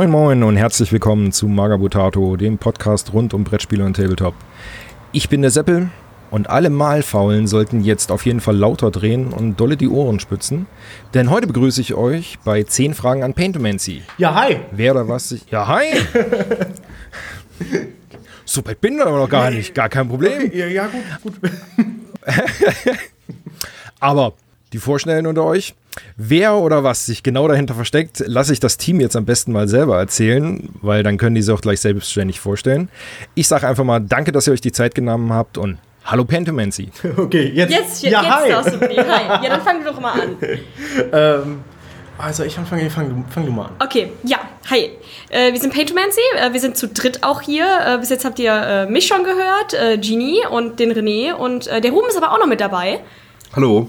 Moin Moin und herzlich willkommen zu Magabutato, dem Podcast rund um Brettspiele und Tabletop. Ich bin der Seppel und alle Malfaulen sollten jetzt auf jeden Fall lauter drehen und dolle die Ohren spitzen, denn heute begrüße ich euch bei 10 Fragen an Paintomancy. Ja, hi. Wer oder was sich... Ja, hi! so weit bin ich aber noch gar nicht, gar kein Problem. Okay, ja, ja, gut, gut. Aber die Vorschnellen unter euch, wer oder was sich genau dahinter versteckt, lasse ich das Team jetzt am besten mal selber erzählen, weil dann können die sich auch gleich selbstständig vorstellen. Ich sage einfach mal, danke, dass ihr euch die Zeit genommen habt und hallo Pentomancy. Okay, jetzt. Jetzt, ja, jetzt hi. darfst du die. Hi. Ja, dann fang du doch mal an. Ähm, also, ich fange, fang, du- fang du mal an. Okay, ja, hi. Äh, wir sind Paintomancy, äh, wir sind zu dritt auch hier. Äh, bis jetzt habt ihr äh, mich schon gehört, äh, Genie und den René und äh, der Ruben ist aber auch noch mit dabei. Hallo.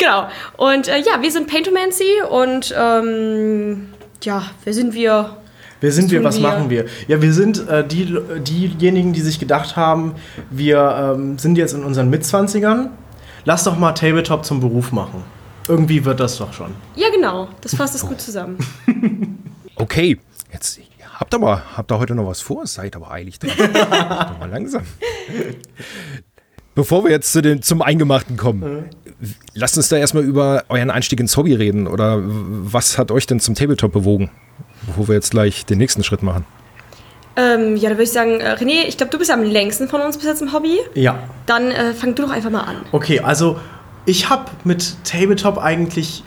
Genau. Und äh, ja, wir sind Paintomancy und ähm, ja, wer sind wir? Wer sind Was wir, was wir? machen wir? Ja, wir sind äh, die, diejenigen, die sich gedacht haben, wir ähm, sind jetzt in unseren Mitzwanzigern. Lass doch mal Tabletop zum Beruf machen. Irgendwie wird das doch schon. Ja, genau. Das fasst es gut zusammen. Okay, jetzt habt aber habt ihr heute noch was vor? Seid aber eilig dran. Mal langsam. Bevor wir jetzt zu den, zum Eingemachten kommen, lasst uns da erstmal über euren Einstieg ins Hobby reden. Oder was hat euch denn zum Tabletop bewogen? Bevor wir jetzt gleich den nächsten Schritt machen. Ähm, ja, da würde ich sagen, äh, René, ich glaube, du bist am längsten von uns bis jetzt im Hobby. Ja. Dann äh, fang du doch einfach mal an. Okay, also ich habe mit Tabletop eigentlich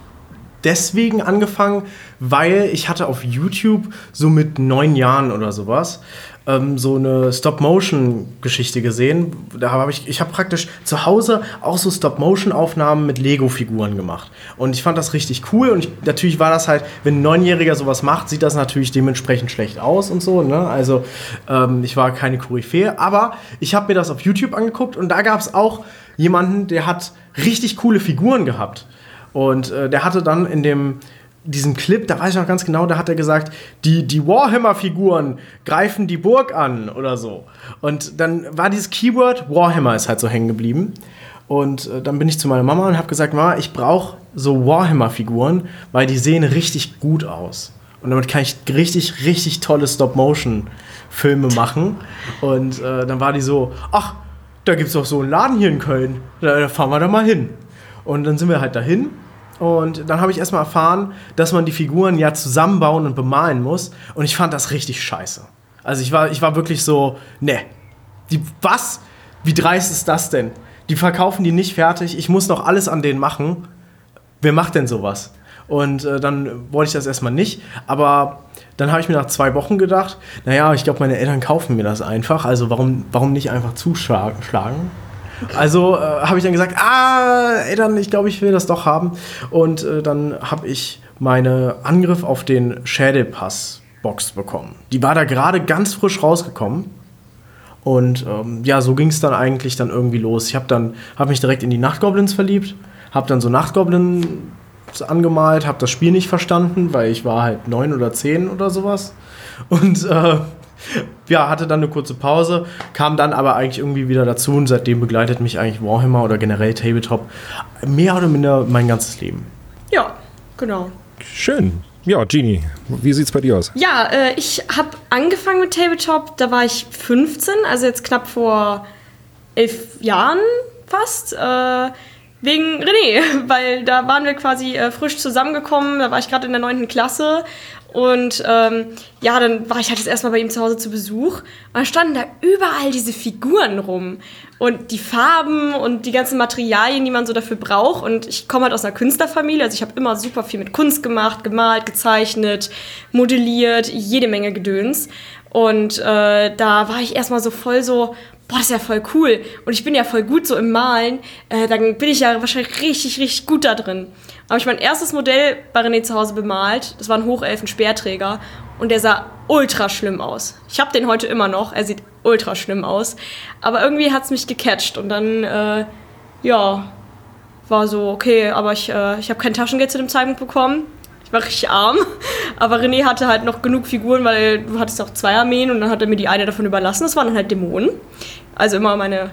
deswegen angefangen, weil ich hatte auf YouTube so mit neun Jahren oder sowas ähm, so eine Stop-Motion-Geschichte gesehen. Da habe ich, ich habe praktisch zu Hause auch so Stop-Motion-Aufnahmen mit Lego-Figuren gemacht. Und ich fand das richtig cool. Und ich, natürlich war das halt, wenn ein Neunjähriger sowas macht, sieht das natürlich dementsprechend schlecht aus und so. Ne? Also ähm, ich war keine Koryphäe. Aber ich habe mir das auf YouTube angeguckt und da gab es auch jemanden, der hat richtig coole Figuren gehabt. Und äh, der hatte dann in dem diesem Clip, da weiß ich noch ganz genau, da hat er gesagt, die, die Warhammer-Figuren greifen die Burg an oder so. Und dann war dieses Keyword Warhammer ist halt so hängen geblieben. Und äh, dann bin ich zu meiner Mama und habe gesagt, Mama, ich brauche so Warhammer-Figuren, weil die sehen richtig gut aus. Und damit kann ich richtig, richtig tolle Stop-Motion-Filme machen. Und äh, dann war die so, ach, da gibt es doch so einen Laden hier in Köln. Da, da fahren wir da mal hin. Und dann sind wir halt dahin. Und dann habe ich erstmal erfahren, dass man die Figuren ja zusammenbauen und bemalen muss. Und ich fand das richtig scheiße. Also ich war, ich war wirklich so, ne. Was? Wie dreist ist das denn? Die verkaufen die nicht fertig. Ich muss noch alles an denen machen. Wer macht denn sowas? Und äh, dann wollte ich das erstmal nicht. Aber dann habe ich mir nach zwei Wochen gedacht, naja, ich glaube, meine Eltern kaufen mir das einfach. Also warum, warum nicht einfach zuschlagen? Also äh, habe ich dann gesagt, ah, Eltern, ich glaube, ich will das doch haben. Und äh, dann habe ich meine Angriff auf den Schädelpass-Box bekommen. Die war da gerade ganz frisch rausgekommen. Und ähm, ja, so ging es dann eigentlich dann irgendwie los. Ich habe dann habe mich direkt in die Nachtgoblins verliebt, habe dann so Nachtgoblins angemalt, habe das Spiel nicht verstanden, weil ich war halt neun oder zehn oder sowas. Und äh, ja, hatte dann eine kurze Pause, kam dann aber eigentlich irgendwie wieder dazu und seitdem begleitet mich eigentlich Warhammer oder generell Tabletop mehr oder minder mein ganzes Leben. Ja, genau. Schön. Ja, Genie, wie sieht's bei dir aus? Ja, äh, ich habe angefangen mit Tabletop, da war ich 15, also jetzt knapp vor elf Jahren fast. Äh, wegen René, weil da waren wir quasi äh, frisch zusammengekommen, da war ich gerade in der 9. Klasse und ähm, ja, dann war ich halt das erstmal bei ihm zu Hause zu Besuch und da standen da überall diese Figuren rum und die Farben und die ganzen Materialien, die man so dafür braucht und ich komme halt aus einer Künstlerfamilie, also ich habe immer super viel mit Kunst gemacht, gemalt, gezeichnet, modelliert, jede Menge Gedöns und äh, da war ich erstmal so voll so, boah, das ist ja voll cool. Und ich bin ja voll gut so im Malen. Äh, dann bin ich ja wahrscheinlich richtig, richtig gut da drin. Habe ich mein erstes Modell bei René zu Hause bemalt. Das war ein Hochelfen-Speerträger. Und der sah ultra schlimm aus. Ich habe den heute immer noch. Er sieht ultra schlimm aus. Aber irgendwie hat es mich gecatcht. Und dann, äh, ja, war so, okay, aber ich, äh, ich habe kein Taschengeld zu dem Zeitpunkt bekommen. Ich war richtig arm. Aber René hatte halt noch genug Figuren, weil du hattest auch zwei Armeen und dann hat er mir die eine davon überlassen. Das waren dann halt Dämonen. Also immer meine,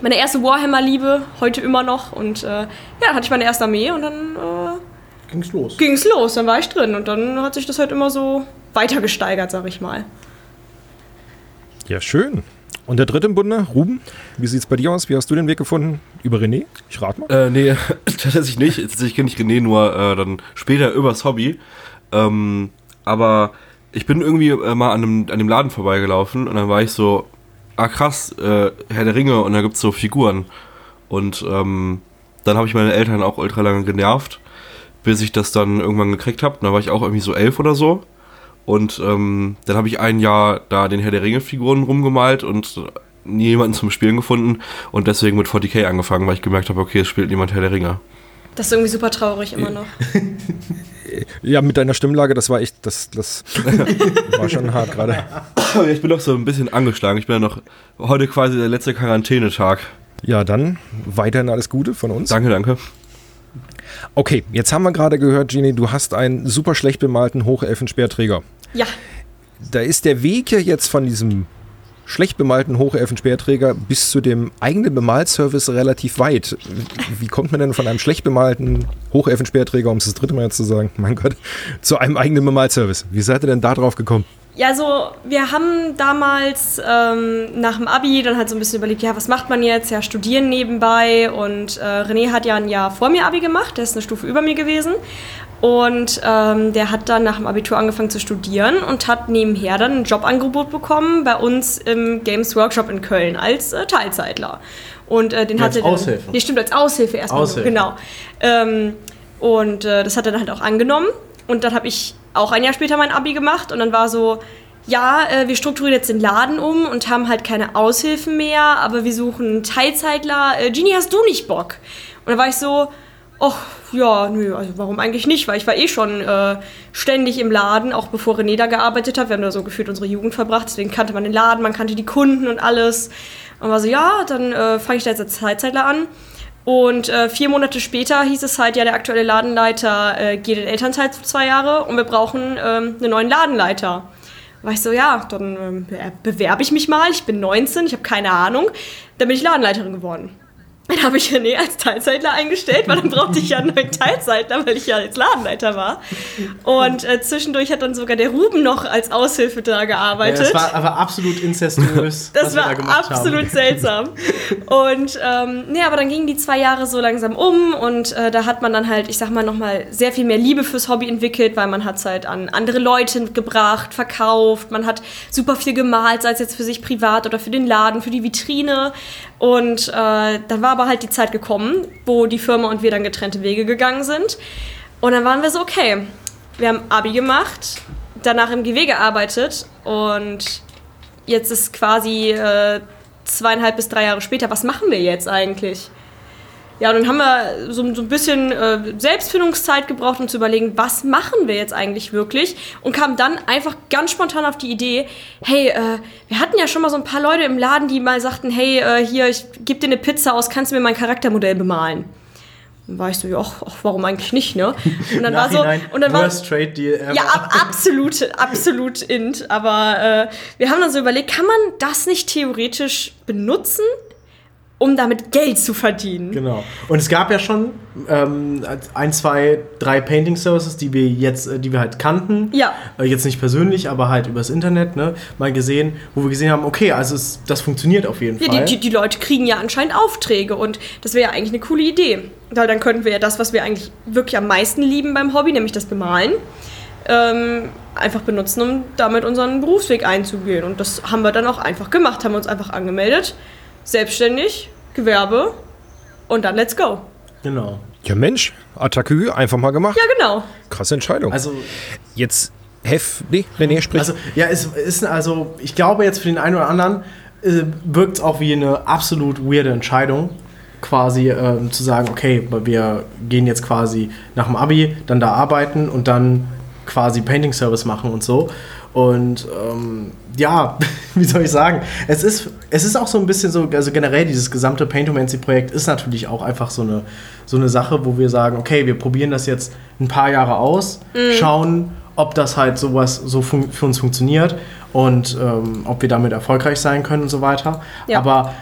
meine erste Warhammer-Liebe, heute immer noch. Und äh, ja, dann hatte ich meine erste Armee und dann äh, ging's los. ging's los, dann war ich drin und dann hat sich das halt immer so weiter gesteigert, sag ich mal. Ja, schön. Und der dritte im Bunde, Ruben, wie sieht's bei dir aus? Wie hast du den Weg gefunden? Über René? Ich rate mal. Äh, nee, tatsächlich nicht. Tatsächlich kenne ich René nur äh, dann später übers Hobby. Ähm, aber ich bin irgendwie äh, mal an dem, an dem Laden vorbeigelaufen und dann war ich so, ah krass, äh, Herr der Ringe und da gibt's so Figuren. Und ähm, dann habe ich meine Eltern auch ultra lange genervt, bis ich das dann irgendwann gekriegt habe. Da war ich auch irgendwie so elf oder so. Und ähm, dann habe ich ein Jahr da den Herr der Ringe-Figuren rumgemalt und nie jemanden zum Spielen gefunden und deswegen mit 40k angefangen, weil ich gemerkt habe, okay, es spielt niemand Herr der Ringe. Das ist irgendwie super traurig immer noch. Ja, mit deiner Stimmlage, das war echt, das, das war schon hart gerade. Ich bin noch so ein bisschen angeschlagen. Ich bin ja noch heute quasi der letzte Quarantänetag. Ja, dann weiterhin alles Gute von uns. Danke, danke. Okay, jetzt haben wir gerade gehört, Genie, du hast einen super schlecht bemalten Hochelfenspeerträger. Ja, Da ist der Weg ja jetzt von diesem schlecht bemalten Hochelfenspeerträger bis zu dem eigenen Bemalservice relativ weit. Wie kommt man denn von einem schlecht bemalten Hochelfenspeerträger, um es das dritte Mal jetzt zu sagen, mein Gott, zu einem eigenen Bemalservice? Wie seid ihr denn da drauf gekommen? Ja, so, wir haben damals ähm, nach dem Abi dann halt so ein bisschen überlegt, ja, was macht man jetzt? Ja, studieren nebenbei. Und äh, René hat ja ein Jahr vor mir Abi gemacht, der ist eine Stufe über mir gewesen. Und ähm, der hat dann nach dem Abitur angefangen zu studieren und hat nebenher dann ein Jobangebot bekommen bei uns im Games Workshop in Köln als äh, Teilzeitler. Und äh, den Ja, hatte als dann- Aushilfe. Nee, stimmt, als Aushilfe erstmal. nur, Aushilfe. Genau. Ähm, und äh, das hat er dann halt auch angenommen. Und dann habe ich auch ein Jahr später mein Abi gemacht und dann war so, ja, äh, wir strukturieren jetzt den Laden um und haben halt keine Aushilfen mehr, aber wir suchen einen Teilzeitler. Äh, Genie, hast du nicht Bock? Und dann war ich so, ach ja, nö, also warum eigentlich nicht? Weil ich war eh schon äh, ständig im Laden, auch bevor René da gearbeitet hat. Wir haben da so gefühlt unsere Jugend verbracht, deswegen kannte man den Laden, man kannte die Kunden und alles. Und war so, ja, dann äh, fange ich da jetzt als Teilzeitler an. Und äh, vier Monate später hieß es halt, ja, der aktuelle Ladenleiter äh, geht in Elternzeit für zwei Jahre und wir brauchen ähm, einen neuen Ladenleiter. War ich so, ja, dann ähm, be- bewerbe ich mich mal. Ich bin 19, ich habe keine Ahnung. Dann bin ich Ladenleiterin geworden. Dann habe ich René als Teilzeitler eingestellt, weil dann brauchte ich ja einen neuen Teilzeitler, weil ich ja jetzt Ladenleiter war. Und äh, zwischendurch hat dann sogar der Ruben noch als Aushilfe da Ja, gearbeitet. das war aber absolut incestuös. Das war da absolut haben. seltsam. Und ähm, nee, aber dann gingen die zwei Jahre so langsam um und äh, da hat man dann halt, ich sag mal, nochmal sehr viel mehr Liebe fürs Hobby entwickelt, weil man hat es halt an andere Leute gebracht, verkauft, man hat super viel gemalt, sei es jetzt für sich privat oder für den Laden, für die Vitrine. Und äh, dann war aber halt die Zeit gekommen, wo die Firma und wir dann getrennte Wege gegangen sind. Und dann waren wir so, okay, wir haben Abi gemacht, danach im GW gearbeitet und jetzt ist quasi äh, zweieinhalb bis drei Jahre später, was machen wir jetzt eigentlich? Ja, und dann haben wir so, so ein bisschen äh, Selbstfindungszeit gebraucht, um zu überlegen, was machen wir jetzt eigentlich wirklich? Und kamen dann einfach ganz spontan auf die Idee, hey, äh, wir hatten ja schon mal so ein paar Leute im Laden, die mal sagten, hey, äh, hier, ich gebe dir eine Pizza aus, kannst du mir mein Charaktermodell bemalen? Dann war ich so, ja, ach, warum eigentlich nicht, ne? Und dann war so, und dann war, Trade Deal ever. ja, ab, absolut, absolut int. Aber äh, wir haben dann so überlegt, kann man das nicht theoretisch benutzen, um damit Geld zu verdienen? Genau. Und es gab ja schon ähm, ein, zwei, drei Painting Services, die wir jetzt, äh, die wir halt kannten. Ja. Äh, jetzt nicht persönlich, aber halt übers Internet, ne, mal gesehen, wo wir gesehen haben, okay, also es, das funktioniert auf jeden Ja, Fall. die, die, die Leute kriegen ja anscheinend Aufträge und das wäre ja eigentlich eine coole Idee. Weil dann könnten wir ja das, was wir eigentlich wirklich am meisten lieben beim Hobby, nämlich das Bemalen, ähm, einfach benutzen, um damit unseren Berufsweg einzugehen. Und das haben wir dann auch einfach gemacht, haben uns einfach angemeldet, selbstständig, Gewerbe und dann let's go. genau. Ja, Mensch, Attacke, einfach mal gemacht. Ja, genau. Krasse Entscheidung. Also, jetzt, Hef, nee, René spricht. also, ja, es ist, also, ich glaube jetzt für den einen oder anderen äh, wirkt es auch wie eine absolut weirde Entscheidung, quasi ähm, zu sagen, okay, wir gehen jetzt quasi nach dem Abi, dann da arbeiten und dann quasi Painting Service machen und so. Und ähm, ja, wie soll ich sagen? Es ist, es ist auch so ein bisschen so, also generell dieses gesamte Paintomancy-Projekt ist natürlich auch einfach so eine, so eine Sache, wo wir sagen, okay, wir probieren das jetzt ein paar Jahre aus, schauen, ob das halt sowas so für uns funktioniert und ähm, ob wir damit erfolgreich sein können und so weiter. Ja. Aber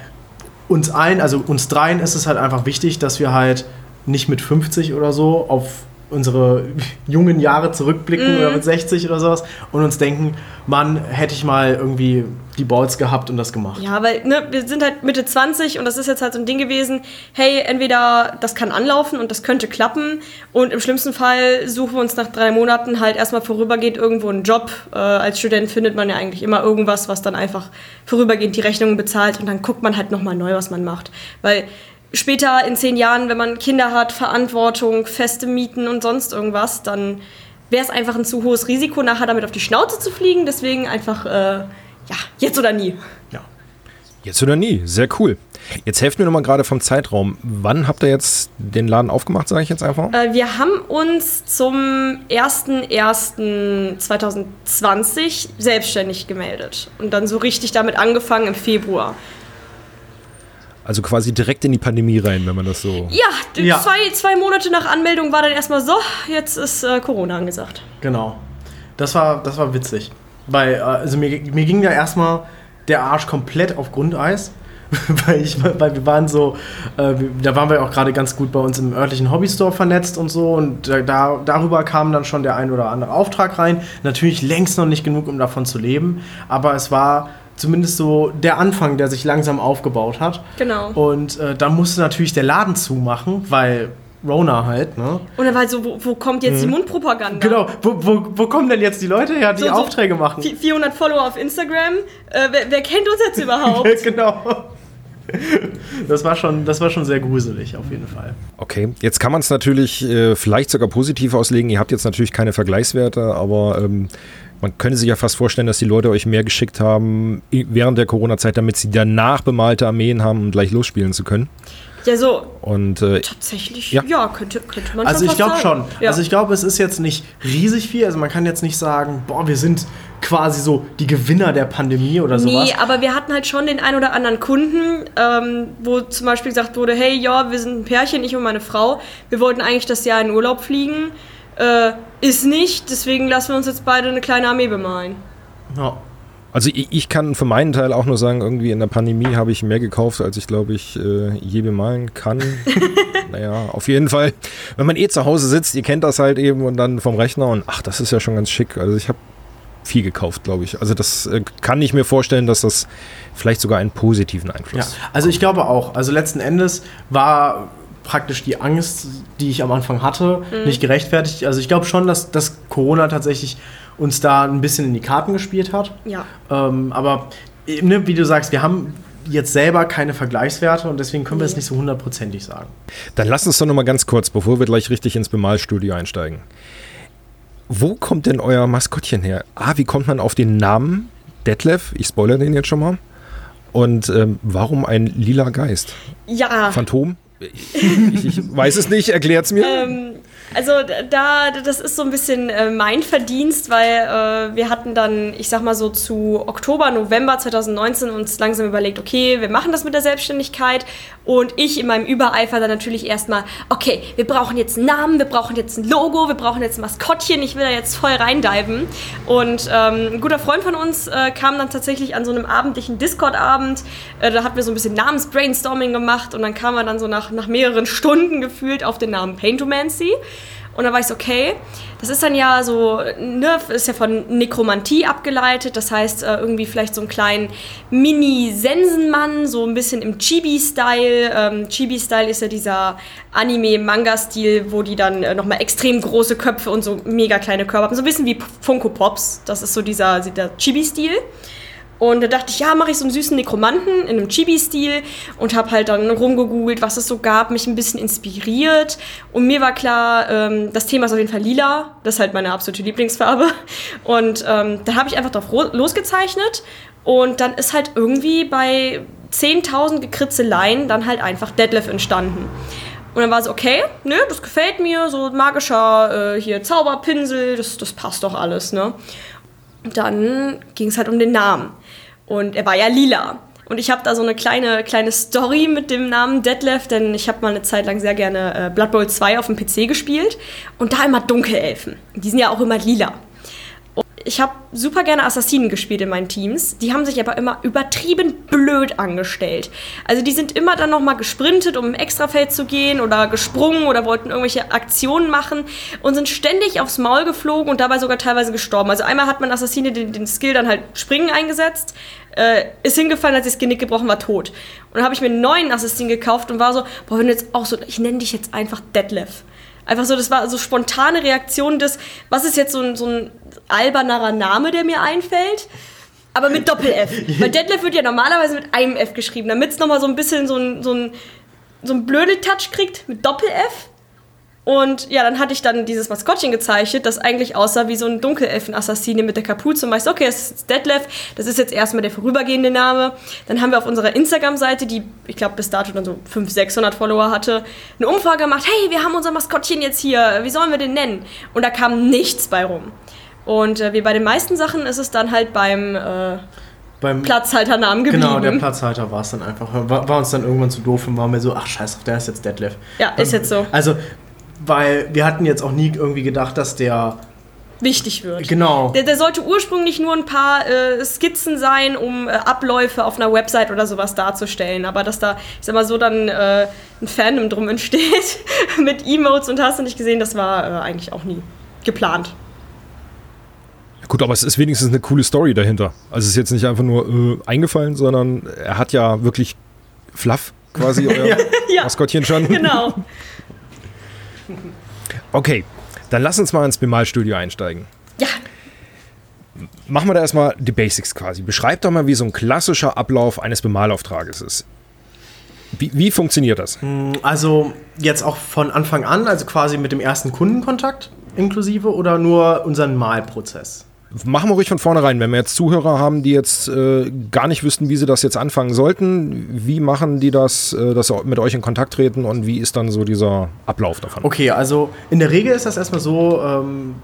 uns allen, also uns dreien ist es halt einfach wichtig, dass wir halt nicht mit 50 oder so auf unsere jungen Jahre zurückblicken oder mit 60 oder sowas und uns denken, Mann, hätte ich mal irgendwie die Balls gehabt und das gemacht. Ja, weil ne, wir sind halt Mitte 20 und das ist jetzt halt so ein Ding gewesen, hey, entweder das kann anlaufen und das könnte klappen und im schlimmsten Fall suchen wir uns nach drei Monaten halt erstmal vorübergehend irgendwo einen Job. Äh, als Student findet man ja eigentlich immer irgendwas, was dann einfach vorübergehend die Rechnungen bezahlt und dann guckt man halt nochmal neu, was man macht. Weil später in zehn Jahren, wenn man Kinder hat, Verantwortung, feste Mieten und sonst irgendwas, dann wäre es einfach ein zu hohes Risiko, nachher damit auf die Schnauze zu fliegen. Deswegen einfach, äh, ja, jetzt oder nie. Ja. Jetzt oder nie. Sehr cool. Jetzt helft mir nochmal gerade vom Zeitraum. Wann habt ihr jetzt den Laden aufgemacht, sage ich jetzt einfach? Äh, wir haben uns zum 01.01.2020 selbstständig gemeldet und dann so richtig damit angefangen im Februar. Also quasi direkt in die Pandemie rein, wenn man das so. Ja, Ja. Zwei, zwei Monate nach Anmeldung war dann erstmal so, jetzt ist äh, Corona angesagt. Genau. Das war, das war witzig. Weil, äh, also mir, mir ging da erstmal der Arsch komplett auf Grundeis. weil, ich, weil wir waren so, äh, da waren wir auch gerade ganz gut bei uns im örtlichen Hobbystore vernetzt und so. Und da, darüber kam dann schon der ein oder andere Auftrag rein. Natürlich längst noch nicht genug, um davon zu leben. Aber es war zumindest so der Anfang, der sich langsam aufgebaut hat. Genau. Und äh, dann musste natürlich der Laden zumachen, weil Rona halt, ne? Und dann war halt so, wo, wo kommt jetzt die Mundpropaganda? Mhm. Genau, wo, wo, wo kommen denn jetzt die Leute her, die So- so Aufträge machen? Vi- 400 Follower auf Instagram. Äh, wer, wer kennt uns jetzt überhaupt? genau. Das war, schon, das war schon sehr gruselig, auf jeden Fall. Okay, jetzt kann man es natürlich äh, vielleicht sogar positiv auslegen. Ihr habt jetzt natürlich keine Vergleichswerte, aber ähm, man könnte sich ja fast vorstellen, dass die Leute euch mehr geschickt haben während der Corona-Zeit, damit sie danach bemalte Armeen haben, um gleich losspielen zu können. Ja, so, Und äh, tatsächlich, Ja. ja, könnte, könnte man Also schon ich fast glaube schon. Also ich glaube, es ist jetzt nicht riesig viel. Also man kann jetzt nicht sagen, boah, wir sind quasi so die Gewinner der Pandemie oder sowas. Nee, aber wir hatten halt schon den ein oder anderen Kunden, ähm, wo zum Beispiel gesagt wurde, hey, ja, wir sind ein Pärchen, ich und meine Frau. Wir wollten eigentlich das Jahr in Urlaub fliegen. Äh, ist nicht, deswegen lassen wir uns jetzt beide eine kleine Armee bemalen. Ja. also ich, ich kann für meinen Teil auch nur sagen, irgendwie in der Pandemie habe ich mehr gekauft, als ich glaube ich äh, je bemalen kann. naja, auf jeden Fall. Wenn man eh zu Hause sitzt, ihr kennt das halt eben und dann vom Rechner und ach, das ist ja schon ganz schick. Also ich habe viel gekauft, glaube ich. Also das äh, kann ich mir vorstellen, dass das vielleicht sogar einen positiven Ja, Einfluss also ich glaube auch. Also letzten Endes war praktisch die Angst, die ich am Anfang hatte, nicht gerechtfertigt. Also ich glaube schon, dass, dass Corona tatsächlich uns da ein bisschen in die Karten gespielt hat. Ja. Ähm, aber eben, ne, wie du sagst, wir haben jetzt selber keine Vergleichswerte und deswegen können wir es Nee. nicht so hundertprozentig sagen. Dann lass uns doch noch mal ganz kurz, bevor wir gleich richtig ins Bemalstudio einsteigen. Wo kommt denn euer Maskottchen her? Ah, wie kommt man auf den Namen Detlef? Ich spoilere den jetzt schon mal. Und ähm, warum ein lila Geist? Ja. Phantom? Ich, ich weiß es nicht, erklärt's mir. Ähm, also da, das ist so ein bisschen äh, mein Verdienst, weil äh, wir hatten dann, ich sag mal so zu Oktober, November 2019 uns langsam überlegt, okay, wir machen das mit der Selbstständigkeit. Und ich in meinem Übereifer dann natürlich erstmal, okay, wir brauchen jetzt einen Namen, wir brauchen jetzt ein Logo, wir brauchen jetzt ein Maskottchen, ich will da jetzt voll reindiven. Und ähm, ein guter Freund von uns äh, kam dann tatsächlich an so einem abendlichen Discord-Abend, äh, da hatten wir so ein bisschen Namensbrainstorming gemacht und dann kam er dann so nach, nach mehreren Stunden gefühlt auf den Namen Paintomancy. Und dann war ich so, okay, das ist dann ja so, ne, ist ja von Nekromantie abgeleitet, das heißt äh, irgendwie vielleicht so einen kleinen Mini-Sensenmann, so ein bisschen im Chibi-Style. Ähm, Chibi-Style ist ja dieser Anime-Manga-Stil, wo die dann äh, nochmal extrem große Köpfe und so mega kleine Körper haben, so ein bisschen wie Funko Pops, das ist so dieser, dieser Chibi-Stil. Und da dachte ich, ja, mache ich so einen süßen Nekromanten in einem Chibi-Stil und habe halt dann rumgegoogelt, was es so gab, mich ein bisschen inspiriert. Und mir war klar, ähm, das Thema ist auf jeden Fall lila. Das ist halt meine absolute Lieblingsfarbe. Und ähm, da habe ich einfach drauf losgezeichnet. Und dann ist halt irgendwie bei 10.000 Gekritzeleien dann halt einfach Deadlift entstanden. Und dann war es okay, nö, das gefällt mir, so magischer äh, hier Zauberpinsel, das, das passt doch alles, ne? Dann ging es halt um den Namen. Und er war ja lila. Und ich habe da so eine kleine, kleine Story mit dem Namen Detlef, denn ich habe mal eine Zeit lang sehr gerne äh, Blood Bowl 2 auf dem PC gespielt und da immer Dunkelelfen. Die sind ja auch immer lila. Ich habe super gerne Assassinen gespielt in meinen Teams. Die haben sich aber immer übertrieben blöd angestellt. Also die sind immer dann nochmal gesprintet, um im Extrafeld zu gehen oder gesprungen oder wollten irgendwelche Aktionen machen und sind ständig aufs Maul geflogen und dabei sogar teilweise gestorben. Also einmal hat man Assassine den, den Skill dann halt Springen eingesetzt, äh, ist hingefallen, hat sich das Genick gebrochen, war tot. Und dann habe ich mir einen neuen Assassin gekauft und war so, boah, wenn du jetzt auch so, ich nenne dich jetzt einfach Deadlift. Einfach so, das war so spontane Reaktion des, was ist jetzt so ein, so ein albernerer Name, der mir einfällt? Aber mit Doppel-F. Weil Deadlift wird ja normalerweise mit einem F geschrieben, damit es nochmal so ein bisschen so ein, so ein, so ein Blödel-Touch kriegt mit Doppel-F. Und ja, dann hatte ich dann dieses Maskottchen gezeichnet, das eigentlich aussah wie so ein Dunkelelfen-Assassine mit der Kapuze. Und ich so, okay, das ist Detlef, das ist jetzt erstmal der vorübergehende Name. Dann haben wir auf unserer Instagram-Seite, die ich glaube bis dato dann so 500, 600 Follower hatte, eine Umfrage gemacht, hey, wir haben unser Maskottchen jetzt hier, wie sollen wir den nennen? Und da kam nichts bei rum. Und äh, wie bei den meisten Sachen ist es dann halt beim... Äh, Beim Platzhalternamen geblieben. Genau, der Platzhalter war es dann einfach. War, war uns dann irgendwann zu doof und waren wir so, ach scheiß auf, der ist jetzt Deadlift. Ja, ist jetzt so. Also, weil wir hatten jetzt auch nie irgendwie gedacht, dass der wichtig wird. Genau. Der, der sollte ursprünglich nur ein paar äh, Skizzen sein, um äh, Abläufe auf einer Website oder sowas darzustellen. Aber dass da, ich sag mal so, dann äh, ein Fandom drum entsteht mit Emotes und hast du nicht gesehen, das war äh, eigentlich auch nie geplant. Gut, aber es ist wenigstens eine coole Story dahinter. Also es ist jetzt nicht einfach nur äh, eingefallen, sondern er hat ja wirklich Fluff quasi euer Ja. Maskottchen schon. Genau. Okay, dann lass uns mal ins Bemalstudio einsteigen. Ja, Machen wir da erstmal die Basics quasi. Beschreib doch mal, wie so ein klassischer Ablauf eines Bemalauftrages ist. Wie, wie funktioniert das? Also jetzt auch von Anfang an, also quasi mit dem ersten Kundenkontakt inklusive oder nur unseren Malprozess? Machen wir ruhig von vornherein, wenn wir jetzt Zuhörer haben, die jetzt äh, gar nicht wüssten, wie sie das jetzt anfangen sollten. Wie machen die das, äh, dass sie mit euch in Kontakt treten und wie ist dann so dieser Ablauf davon? Okay, also in der Regel ist das erstmal so, ähm,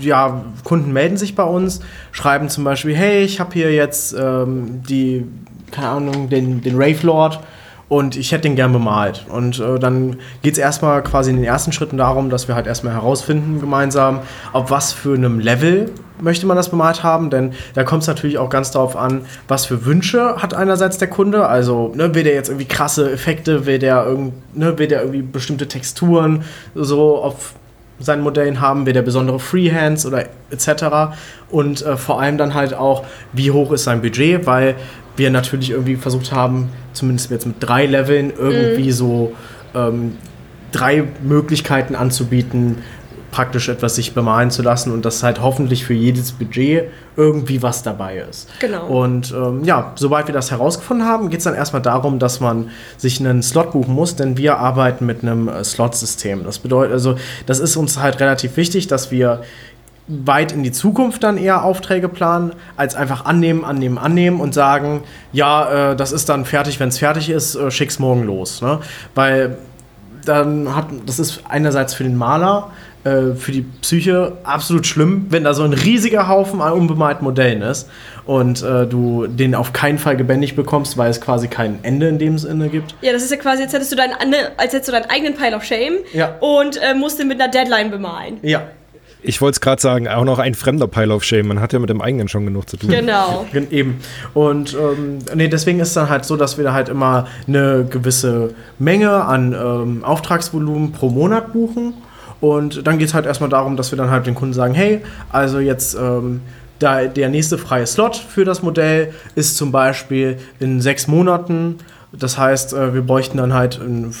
ja, Kunden melden sich bei uns, schreiben zum Beispiel, hey, ich habe hier jetzt ähm, die, keine Ahnung, den, den Rave Lord und ich hätte den gern bemalt. Und äh, dann geht es erstmal quasi in den ersten Schritten darum, dass wir halt erstmal herausfinden gemeinsam, auf was für einem Level möchte man das bemalt haben, denn da kommt es natürlich auch ganz darauf an, was für Wünsche hat einerseits der Kunde, also ne, will der jetzt irgendwie krasse Effekte, will der, irgend, ne, will der irgendwie bestimmte Texturen so auf seinen Modellen haben, will der besondere Freehands oder etc. Und äh, vor allem dann halt auch, wie hoch ist sein Budget, weil wir natürlich irgendwie versucht haben, zumindest jetzt mit drei Leveln, irgendwie so ähm, drei Möglichkeiten anzubieten, praktisch etwas sich bemalen zu lassen und dass halt hoffentlich für jedes Budget irgendwie was dabei ist. Genau. Und ähm, ja, sobald wir das herausgefunden haben, geht es dann erstmal darum, dass man sich einen Slot buchen muss, denn wir arbeiten mit einem äh, Slot-System. Das bedeutet, also das ist uns halt relativ wichtig, dass wir weit in die Zukunft dann eher Aufträge planen, als einfach annehmen, annehmen, annehmen und sagen, ja, äh, das ist dann fertig, wenn es fertig ist, äh, schick's morgen los. Ne? Weil dann hat, das ist einerseits für den Maler, äh, für die Psyche absolut schlimm, wenn da so ein riesiger Haufen an unbemalten Modellen ist und äh, du den auf keinen Fall gebändigt bekommst, weil es quasi kein Ende in dem Sinne gibt. Ja, das ist ja quasi, als hättest du deinen, ane- als hättest du deinen eigenen Pile of Shame Ja. und äh, musst den mit einer Deadline bemalen. Ja, Ich wollte es gerade sagen, auch noch ein fremder Pile of Shame. Man hat ja mit dem eigenen schon genug zu tun. Genau. Gen- Eben. Und ähm, nee, deswegen ist es dann halt so, dass wir da halt immer eine gewisse Menge an ähm, Auftragsvolumen pro Monat buchen. Und dann geht es halt erstmal darum, dass wir dann halt den Kunden sagen, hey, also jetzt ähm, da, der nächste freie Slot für das Modell ist zum Beispiel in sechs Monaten. Das heißt, äh, wir bräuchten dann halt in,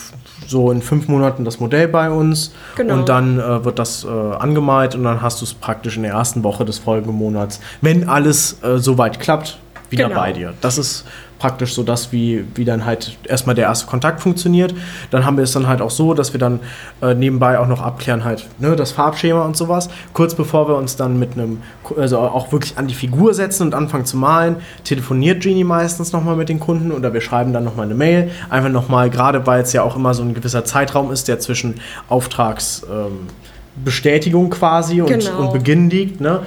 so in fünf Monaten das Modell bei uns. Genau. Und dann äh, wird das äh, angemalt und dann hast du es praktisch in der ersten Woche des folgenden Monats, wenn alles äh, soweit klappt, wieder Genau. bei dir. Das ist praktisch so das, wie, wie dann halt erstmal der erste Kontakt funktioniert. Dann haben wir es dann halt auch so, dass wir dann äh, nebenbei auch noch abklären halt ne, das Farbschema und sowas. Kurz bevor wir uns dann mit einem, also auch wirklich an die Figur setzen und anfangen zu malen, telefoniert Genie meistens nochmal mit den Kunden oder wir schreiben dann nochmal eine Mail. Einfach nochmal, gerade weil es ja auch immer so ein gewisser Zeitraum ist, der zwischen Auftragsbestätigung ähm, Bestätigung quasi und, Genau. und Beginn liegt, ne?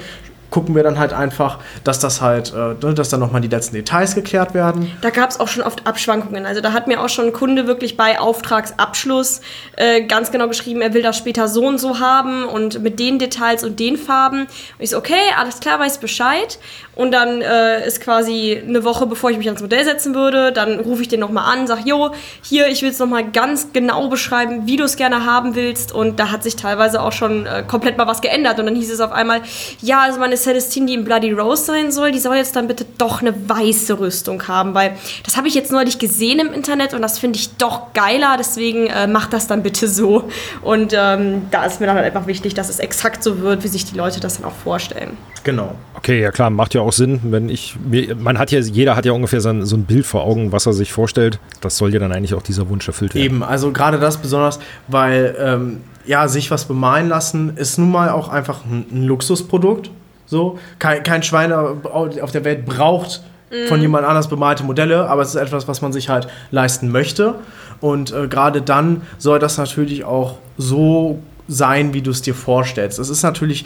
Gucken wir dann halt einfach, dass das halt, äh, ne, dass dann nochmal die letzten Details geklärt werden. Da gab es auch schon oft Abschwankungen. Also da hat mir auch schon ein Kunde wirklich bei Auftragsabschluss äh, ganz genau geschrieben, er will das später so und so haben und mit den Details und den Farben. Und ich so, okay, alles klar, weiß Bescheid. Und dann äh, ist quasi eine Woche, bevor ich mich ans Modell setzen würde, dann rufe ich den nochmal an, sag, jo, hier, ich will es nochmal ganz genau beschreiben, wie du es gerne haben willst. Und da hat sich teilweise auch schon äh, komplett mal was geändert. Und dann hieß es auf einmal, ja, also meine Celestine, die in Bloody Rose sein soll, die soll jetzt dann bitte doch eine weiße Rüstung haben, weil das habe ich jetzt neulich gesehen im Internet und das finde ich doch geiler, deswegen äh, macht das dann bitte so. Und ähm, da ist mir dann halt einfach wichtig, dass es exakt so wird, wie sich die Leute das dann auch vorstellen. Genau. Okay, ja klar, macht ja auch Sinn, wenn ich mir, man hat ja, jeder hat ja ungefähr so ein, so ein Bild vor Augen, was er sich vorstellt. Das soll ja dann eigentlich auch dieser Wunsch erfüllt werden. Eben, also gerade das besonders, weil ähm, ja, sich was bemalen lassen ist nun mal auch einfach ein, ein Luxusprodukt. So, kein, kein Schwein auf der Welt braucht von jemand anders bemalte Modelle, aber es ist etwas, was man sich halt leisten möchte. Und äh, gerade dann soll das natürlich auch so sein, wie du es dir vorstellst. Es ist natürlich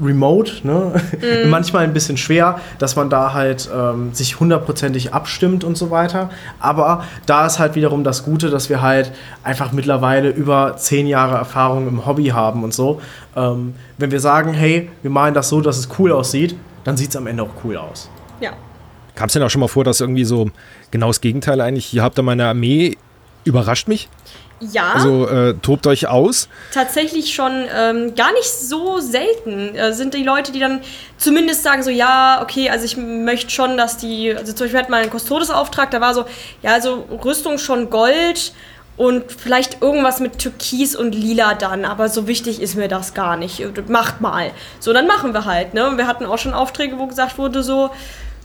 remote, ne? manchmal ein bisschen schwer, dass man da halt ähm, sich hundertprozentig abstimmt und so weiter. Aber da ist halt wiederum das Gute, dass wir halt einfach mittlerweile über zehn Jahre Erfahrung im Hobby haben und so. Ähm, wenn wir sagen, hey, wir malen das so, dass es cool aussieht, dann sieht es am Ende auch cool aus. Ja. Kam es denn auch schon mal vor, dass irgendwie so genau das Gegenteil eigentlich, ihr habt da meine Armee, überrascht mich? Ja. Also äh, tobt euch aus. tatsächlich schon ähm, gar nicht so selten äh, sind die Leute, die dann zumindest sagen so, ja, okay, also ich möchte schon, dass die, also zum Beispiel hatten wir einen Custodes-Auftrag, da war so, ja, also Rüstung schon Gold und vielleicht irgendwas mit Türkis und Lila dann, aber so wichtig ist mir das gar nicht. Macht mal. So, dann machen wir halt, ne? Und wir hatten auch schon Aufträge, wo gesagt wurde so,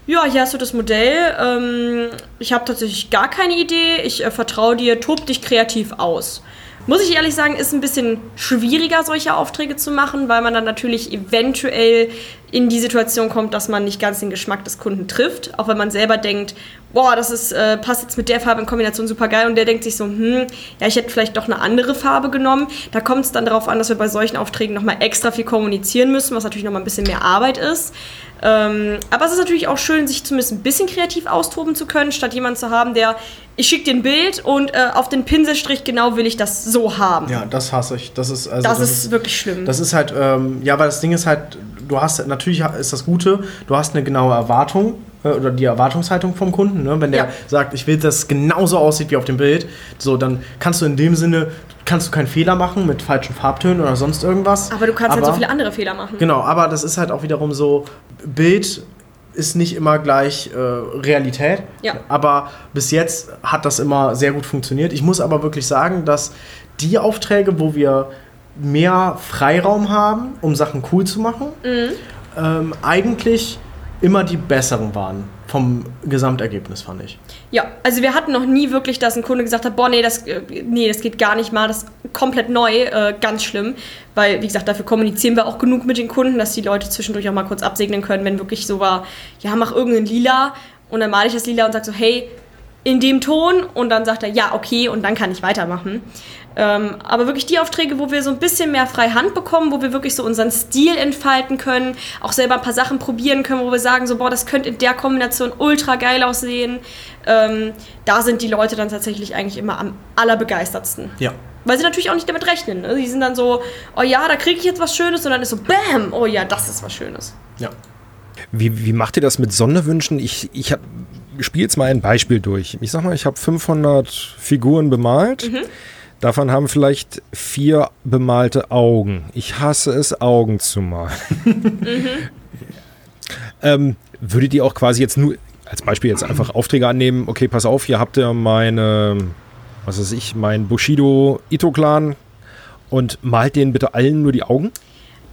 ja, hier hast du das Modell. Ähm, ich habe tatsächlich gar keine Idee. Ich äh, vertraue dir, tob dich kreativ aus. Muss ich ehrlich sagen, ist ein bisschen schwieriger, solche Aufträge zu machen, weil man dann natürlich eventuell in die Situation kommt, dass man nicht ganz den Geschmack des Kunden trifft. Auch wenn man selber denkt, boah, das ist, äh, passt jetzt mit der Farbe in Kombination super geil. Und der denkt sich so, hm, ja, ich hätte vielleicht doch eine andere Farbe genommen. Da kommt es dann darauf an, dass wir bei solchen Aufträgen nochmal extra viel kommunizieren müssen, was natürlich nochmal ein bisschen mehr Arbeit ist. Ähm, aber es ist natürlich auch schön, sich zumindest ein bisschen kreativ austoben zu können, statt jemanden zu haben, der, ich schicke dir ein Bild und äh, auf den Pinselstrich genau will ich das so haben. Ja, das hasse ich. Das ist also das, ist wirklich schlimm. Das ist halt, ähm, ja, weil das Ding ist halt, du hast, natürlich ist das Gute, du hast eine genaue Erwartung äh, oder die Erwartungshaltung vom Kunden. Ne? Wenn der Ja. sagt, ich will, dass es genauso aussieht wie auf dem Bild, so, dann kannst du in dem Sinne, kannst du keinen Fehler machen mit falschen Farbtönen oder sonst irgendwas. aber du kannst halt so viele andere Fehler machen. Genau, aber das ist halt auch wiederum so, Bild ist nicht immer gleich äh, Realität. Ja. Aber bis jetzt hat das immer sehr gut funktioniert. Ich muss aber wirklich sagen, dass die Aufträge, wo wir mehr Freiraum haben, um Sachen cool zu machen, ähm, eigentlich immer die besseren waren vom Gesamtergebnis, fand ich. Ja, also wir hatten noch nie wirklich, dass ein Kunde gesagt hat, boah, nee, das, äh, nee, das geht gar nicht mal, das ist komplett neu, äh, ganz schlimm. Weil, wie gesagt, dafür kommunizieren wir auch genug mit den Kunden, dass die Leute zwischendurch auch mal kurz absegnen können, wenn wirklich so war, ja, mach irgendein Lila und dann male ich das Lila und sag so, hey, in dem Ton und dann sagt er, ja, okay, und dann kann ich weitermachen. Ähm, aber wirklich die Aufträge, wo wir so ein bisschen mehr freie Hand bekommen, wo wir wirklich so unseren Stil entfalten können, auch selber ein paar Sachen probieren können, wo wir sagen, so, boah, das könnte in der Kombination ultra geil aussehen. Ähm, da sind die Leute dann tatsächlich eigentlich immer am allerbegeistertsten. Ja. Weil sie natürlich auch nicht damit rechnen. Ne? Die sind dann so, oh ja, da kriege ich jetzt was Schönes und dann ist so, bam, oh ja, das ist was Schönes. Ja. Wie, wie macht ihr das mit Sonderwünschen? Ich, ich spiele jetzt mal ein Beispiel durch. Ich sag mal, ich habe 500 Figuren bemalt. Davon haben vielleicht vier bemalte Augen. Ich hasse es, Augen zu malen. ähm, würdet ihr auch quasi jetzt nur als Beispiel jetzt einfach Aufträge annehmen? Okay, pass auf, hier habt ihr meine, was weiß ich, mein Bushido Ito-Clan und malt denen bitte allen nur die Augen?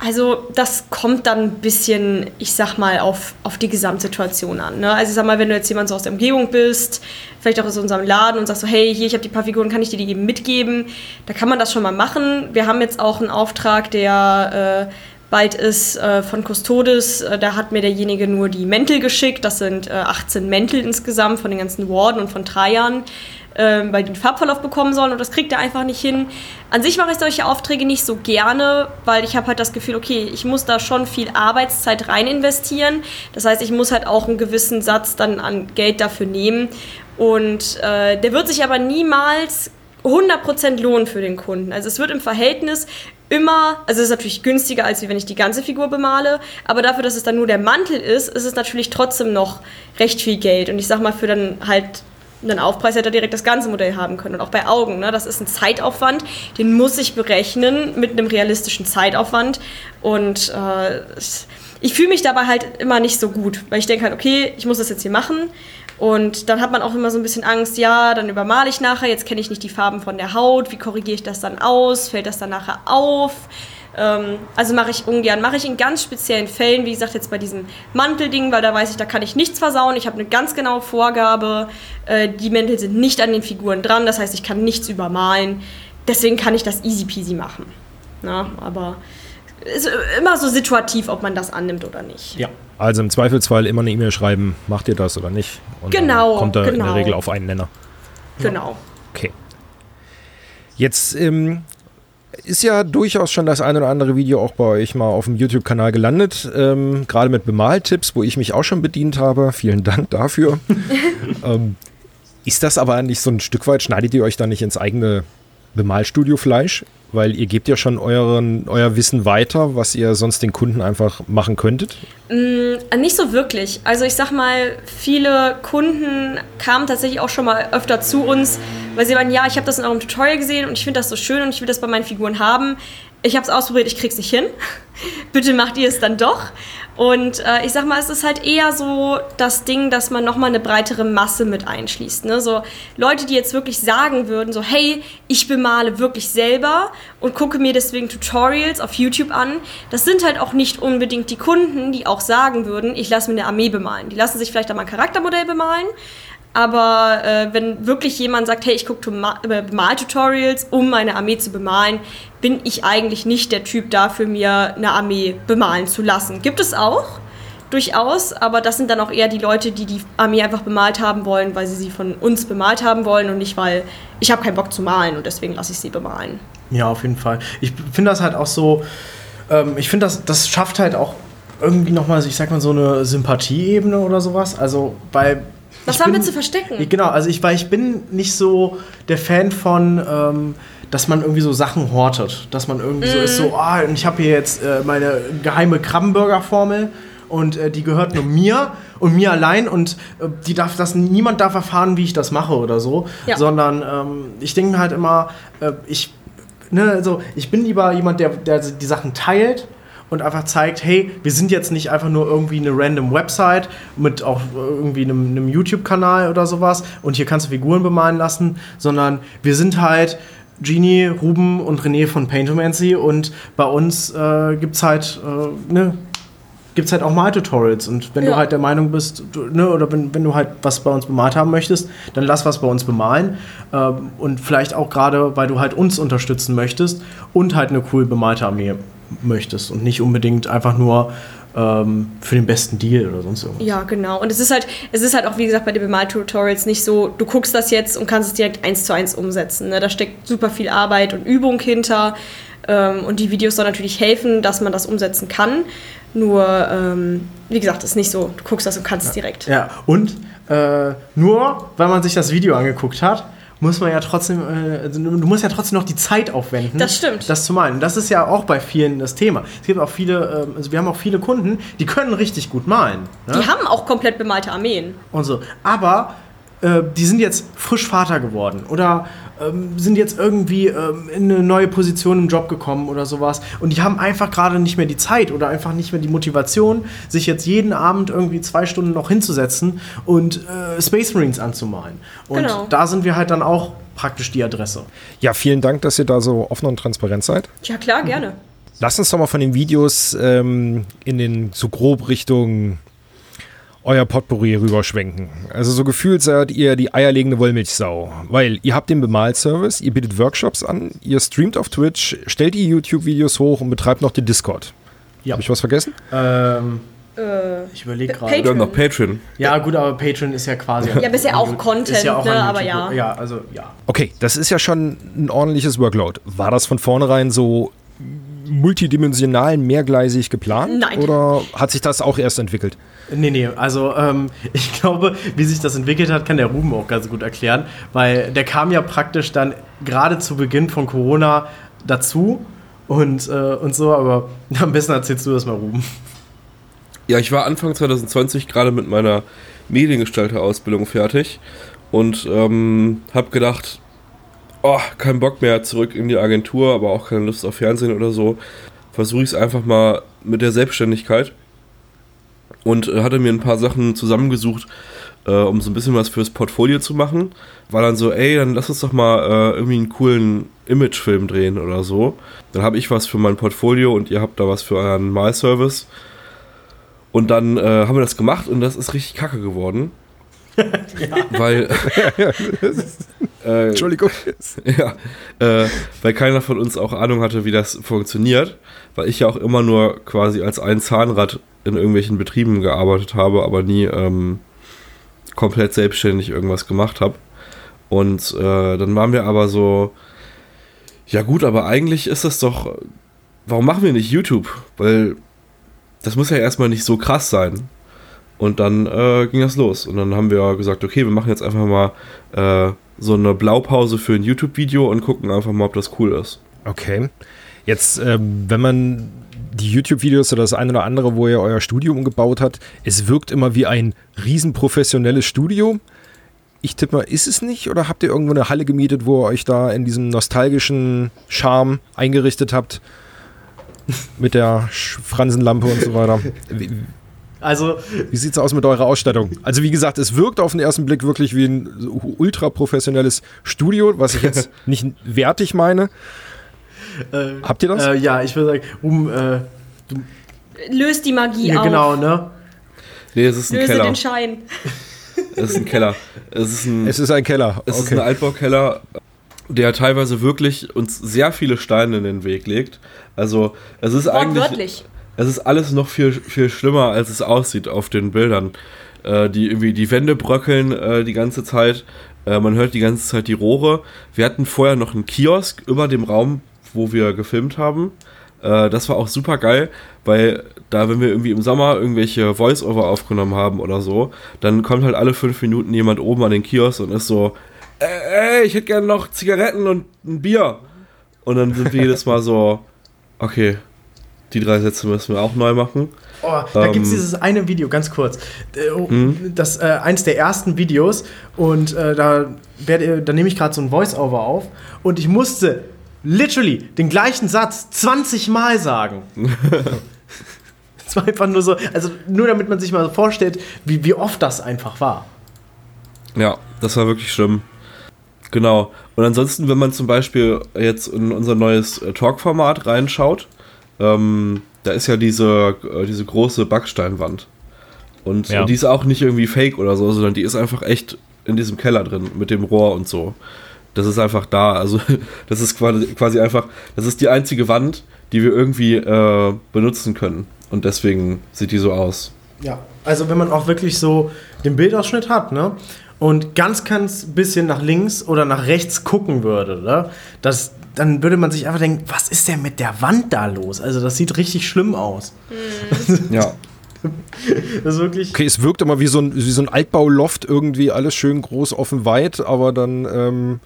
Also das kommt dann ein bisschen, ich sag mal, auf, auf die Gesamtsituation an. Ne? Also ich sag mal, wenn du jetzt jemand so aus der Umgebung bist, vielleicht auch aus unserem Laden und sagst so, hey, hier, ich habe die paar Figuren, kann ich dir die eben mitgeben? Da kann man das schon mal machen. Wir haben jetzt auch einen Auftrag, der äh, bald ist äh, von Custodes. Äh, da hat mir derjenige nur die Mäntel geschickt. Das sind äh, 18 Mäntel insgesamt von den ganzen Warden und von Trajan. Ähm, weil die Farbverlauf bekommen sollen und das kriegt er einfach nicht hin. An sich mache ich solche Aufträge nicht so gerne, weil ich habe halt das Gefühl, okay, ich muss da schon viel Arbeitszeit rein investieren. Das heißt, ich muss halt auch einen gewissen Satz dann an Geld dafür nehmen. Und äh, der wird sich aber niemals 100% lohnen für den Kunden. Also es wird im Verhältnis immer, also es ist natürlich günstiger, als wenn ich die ganze Figur bemale, aber dafür, dass es dann nur der Mantel ist, ist es natürlich trotzdem noch recht viel Geld. Und ich sag mal, für dann halt einen Aufpreis hätte er direkt das ganze Modell haben können. Und auch bei Augen, ne? das ist ein Zeitaufwand, den muss ich berechnen mit einem realistischen Zeitaufwand. Und äh, ich fühle mich dabei halt immer nicht so gut, weil ich denke halt, okay, ich muss das jetzt hier machen. Und dann hat man auch immer so ein bisschen Angst, ja, dann übermale ich nachher, jetzt kenne ich nicht die Farben von der Haut, wie korrigiere ich das dann aus, fällt das dann nachher auf? Ähm, also mache ich ungern, mache ich in ganz speziellen Fällen, wie gesagt, jetzt bei diesem Mantelding, weil da weiß ich, da kann ich nichts versauen, ich habe eine ganz genaue Vorgabe, äh, die Mäntel sind nicht an den Figuren dran, das heißt, ich kann nichts übermalen, deswegen kann ich das easy peasy machen. Na, aber ist immer so situativ, ob man das annimmt oder nicht. Ja. Also im Zweifelsfall immer eine E-Mail schreiben, macht ihr das oder nicht? Und genau. kommt er genau. in der Regel auf einen Nenner. Genau. Okay. Jetzt ähm, ist ja durchaus schon das ein oder andere Video auch bei euch mal auf dem YouTube-Kanal gelandet, ähm, gerade mit Bemaltipps, wo ich mich auch schon bedient habe. Vielen Dank dafür. ähm, ist das aber nicht so ein Stück weit, schneidet ihr euch da nicht ins eigene Bemalstudio Fleisch? Weil ihr gebt ja schon euren, euer Wissen weiter, was ihr sonst den Kunden einfach machen könntet? Mm, nicht so wirklich. Also ich sag mal, viele Kunden kamen tatsächlich auch schon mal öfter zu uns, weil sie meinen, ja, ich habe das in eurem Tutorial gesehen und ich finde das so schön und ich will das bei meinen Figuren haben. Ich habe es ausprobiert, ich krieg's nicht hin. Bitte macht ihr es dann doch. Und äh, ich sag mal, es ist halt eher so das Ding, dass man nochmal eine breitere Masse mit einschließt. Ne? So Leute, die jetzt wirklich sagen würden, so hey, ich bemale wirklich selber und gucke mir deswegen Tutorials auf YouTube an. Das sind halt auch nicht unbedingt die Kunden, die auch sagen würden, ich lasse mir eine Armee bemalen. Die lassen sich vielleicht einmal ein Charaktermodell bemalen, aber äh, wenn wirklich jemand sagt, hey, ich gucke äh, Bemaltutorials, um meine Armee zu bemalen, bin ich eigentlich nicht der Typ dafür, mir eine Armee bemalen zu lassen. Gibt es auch, durchaus, aber das sind dann auch eher die Leute, die die Armee einfach bemalt haben wollen, weil sie sie von uns bemalt haben wollen und nicht, weil ich habe keinen Bock zu malen und deswegen lasse ich sie bemalen. Ja, auf jeden Fall. Ich finde das halt auch so, ähm, ich finde, das, das schafft halt auch irgendwie nochmal, ich sag mal, so eine Sympathieebene oder sowas. Also bei was haben bin, wir zu verstecken? Genau, also ich, weil ich bin nicht so der Fan von, ähm, dass man irgendwie so Sachen hortet. Dass man irgendwie mm. so ist, so, ah, ich habe hier jetzt äh, meine geheime Krabbenburger-Formel und äh, die gehört nur mir und mir allein und äh, die darf das niemand darf erfahren, wie ich das mache oder so, ja. sondern ähm, ich denke halt immer, äh, ich ne, also ich bin lieber jemand, der, der die Sachen teilt und einfach zeigt, hey, wir sind jetzt nicht einfach nur irgendwie eine random Website mit auch irgendwie einem, einem YouTube-Kanal oder sowas und hier kannst du Figuren bemalen lassen, sondern wir sind halt Genie, Ruben und René von Paintomancy und bei uns äh, gibt es halt, äh, ne, gibt's halt auch Mal-Tutorials. Und wenn ja. du halt der Meinung bist, du, ne, oder wenn, wenn du halt was bei uns bemalt haben möchtest, dann lass was bei uns bemalen. Ähm, und vielleicht auch gerade, weil du halt uns unterstützen möchtest und halt eine cool bemalte Armee möchtest und nicht unbedingt einfach nur ähm, für den besten Deal oder sonst irgendwas. Ja, genau. Und es ist halt, es ist halt auch, wie gesagt, bei den Bemal-Tutorials nicht so, du guckst das jetzt und kannst es direkt eins zu eins umsetzen. Ne? Da steckt super viel Arbeit und Übung hinter. Ähm, und die Videos sollen natürlich helfen, dass man das umsetzen kann. Nur, ähm, wie gesagt, ist nicht so, du guckst das und kannst ja. es direkt. Ja, und äh, nur weil man sich das Video angeguckt hat, muss man ja trotzdem, äh, also du musst ja trotzdem noch die Zeit aufwenden. Das stimmt. Das zu malen. Das ist ja auch bei vielen das Thema. Es gibt auch viele, äh, also wir haben auch viele Kunden, die können richtig gut malen. Ne? Die haben auch komplett bemalte Armeen. Und so. Aber äh, die sind jetzt frisch Vater geworden oder ähm, sind jetzt irgendwie ähm, in eine neue Position im Job gekommen oder sowas und die haben einfach gerade nicht mehr die Zeit oder einfach nicht mehr die Motivation, sich jetzt jeden Abend irgendwie zwei Stunden noch hinzusetzen und äh, Space Marines anzumalen. Und genau. da sind wir halt dann auch praktisch die Adresse. Ja, vielen Dank, dass ihr da so offen und transparent seid. Ja, klar, gerne. Lass uns doch mal von den Videos ähm, in den so grob Richtung euer Potpourri rüberschwenken. Also so gefühlt seid ihr die eierlegende Wollmilchsau, weil ihr habt den Bemalservice, ihr bietet Workshops an, ihr streamt auf Twitch, stellt die YouTube-Videos hoch und betreibt noch den Discord. Ja. Habe ich was vergessen? Ähm, Ich überlege gerade. Patreon. Wir noch Patreon. Ja, gut, aber Patreon ist ja quasi. Ja, bisher auch Content, ist ja auch ne, aber ja. Ja, also ja. Okay, das ist ja schon ein ordentliches Workload. War das von vornherein so multidimensional mehrgleisig geplant? Nein. Oder hat sich das auch erst entwickelt? Nee, nee, also ähm, ich glaube, wie sich das entwickelt hat, kann der Ruben auch ganz gut erklären, weil der kam ja praktisch dann gerade zu Beginn von Corona dazu und, äh, und so, aber am besten erzählst du das mal, Ruben. Ja, ich war Anfang 2020 gerade mit meiner Mediengestalter-Ausbildung fertig und ähm, habe gedacht, oh, kein Bock mehr zurück in die Agentur, aber auch keine Lust auf Fernsehen oder so. Versuche ich es einfach mal mit der Selbstständigkeit und äh, hatte mir ein paar Sachen zusammengesucht, äh, um so ein bisschen was fürs Portfolio zu machen. War dann so, ey, dann lass uns doch mal äh, irgendwie einen coolen Imagefilm drehen oder so. Dann habe ich was für mein Portfolio und ihr habt da was für euren Malservice. Und dann äh, haben wir das gemacht und das ist richtig kacke geworden. Weil. äh, Entschuldigung. ja, äh, weil keiner von uns auch Ahnung hatte, wie das funktioniert, weil ich ja auch immer nur quasi als ein Zahnrad in irgendwelchen Betrieben gearbeitet habe, aber nie ähm, komplett selbstständig irgendwas gemacht habe. Und äh, dann waren wir aber so, ja gut, aber eigentlich ist das doch, warum machen wir nicht YouTube? Weil das muss ja erstmal nicht so krass sein. Und dann äh, ging das los. Und dann haben wir gesagt, okay, wir machen jetzt einfach mal äh, so eine Blaupause für ein YouTube-Video und gucken einfach mal, ob das cool ist. Okay. Jetzt, ähm, wenn man die YouTube-Videos oder das eine oder andere, wo ihr euer Studio umgebaut habt, es wirkt immer wie ein riesenprofessionelles Studio. Ich tippe mal, ist es nicht? Oder habt ihr irgendwo eine Halle gemietet, wo ihr euch da in diesem nostalgischen Charme eingerichtet habt? Mit der Fransenlampe und so weiter. Wie, Also, wie sieht es aus mit eurer Ausstattung? Also wie gesagt, es wirkt auf den ersten Blick wirklich wie ein ultra professionelles Studio, was ich jetzt nicht wertig meine. Äh, Habt ihr das? äh, ja, ich würde sagen, Ruben, äh, Löst die Magie ja, auf. genau, ne? Nee, es ist ein Löse Keller. den Schein. Es ist ein Keller. Es ist ein, es ist ein Keller. es ist ein Altbaukeller, der teilweise wirklich uns sehr viele Steine in den Weg legt. Also es ist eigentlich, es ist alles noch viel, viel schlimmer, als es aussieht auf den Bildern. Äh, die irgendwie die Wände bröckeln äh, die ganze Zeit. Äh, man hört die ganze Zeit die Rohre. Wir hatten vorher noch einen Kiosk über dem Raum, wo wir gefilmt haben. Äh, das war auch super geil, weil da, wenn wir irgendwie im Sommer irgendwelche Voice-Over aufgenommen haben oder so, dann kommt halt alle fünf Minuten jemand oben an den Kiosk und ist so, ey, ey ich hätte gerne noch Zigaretten und ein Bier. Und dann sind wir jedes Mal so, okay, die drei Sätze müssen wir auch neu machen. Oh, da Ähm. gibt es dieses eine Video, ganz kurz. Äh, oh, Hm? Das äh, eins der ersten Videos und äh, da, werd, da nehme ich gerade so ein Voice-Over auf und ich musste literally den gleichen Satz 20 Mal sagen. Es war einfach nur so, also nur damit man sich mal vorstellt, wie, wie oft das einfach war. Ja, das war wirklich schlimm. Genau. Und ansonsten, wenn man zum Beispiel jetzt in unser neues äh, Talk-Format reinschaut, ähm, da ist ja diese, äh, diese große Backsteinwand. Und Ja. die ist auch nicht irgendwie fake oder so, sondern die ist einfach echt in diesem Keller drin mit dem Rohr und so. Das ist einfach da. Also, das ist quasi, quasi einfach, das ist die einzige Wand, die wir irgendwie äh, benutzen können. Und deswegen sieht die so aus. Ja, also wenn man auch wirklich so den Bildausschnitt hat, ne? Und ganz, ganz bisschen nach links oder nach rechts gucken würde, ne? Das, dann würde man sich einfach denken, was ist denn mit der Wand da los? Also das sieht richtig schlimm aus. Ja. Das ist wirklich. Okay, es wirkt immer wie so ein, wie so ein Altbauloft, irgendwie alles schön groß, offen, weit, aber dann ähm,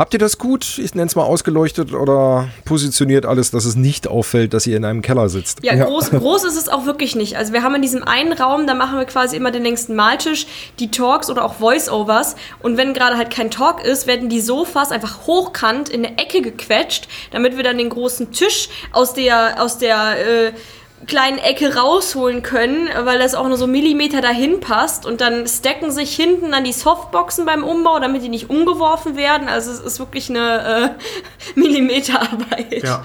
habt ihr das gut, ich nenne es mal ausgeleuchtet oder positioniert alles, dass es nicht auffällt, dass ihr in einem Keller sitzt. Ja, Ja. Groß, groß ist es auch wirklich nicht. Also wir haben in diesem einen Raum, da machen wir quasi immer den längsten Maltisch, die Talks oder auch Voice-Overs. Und wenn gerade halt kein Talk ist, werden die Sofas einfach hochkant in eine Ecke gequetscht, damit wir dann den großen Tisch aus der, aus der äh, kleinen Ecke rausholen können, weil das auch nur so Millimeter dahin passt. Und dann stacken sich hinten dann die Softboxen beim Umbau, damit die nicht umgeworfen werden. Also es ist wirklich eine äh, Millimeterarbeit. Ja.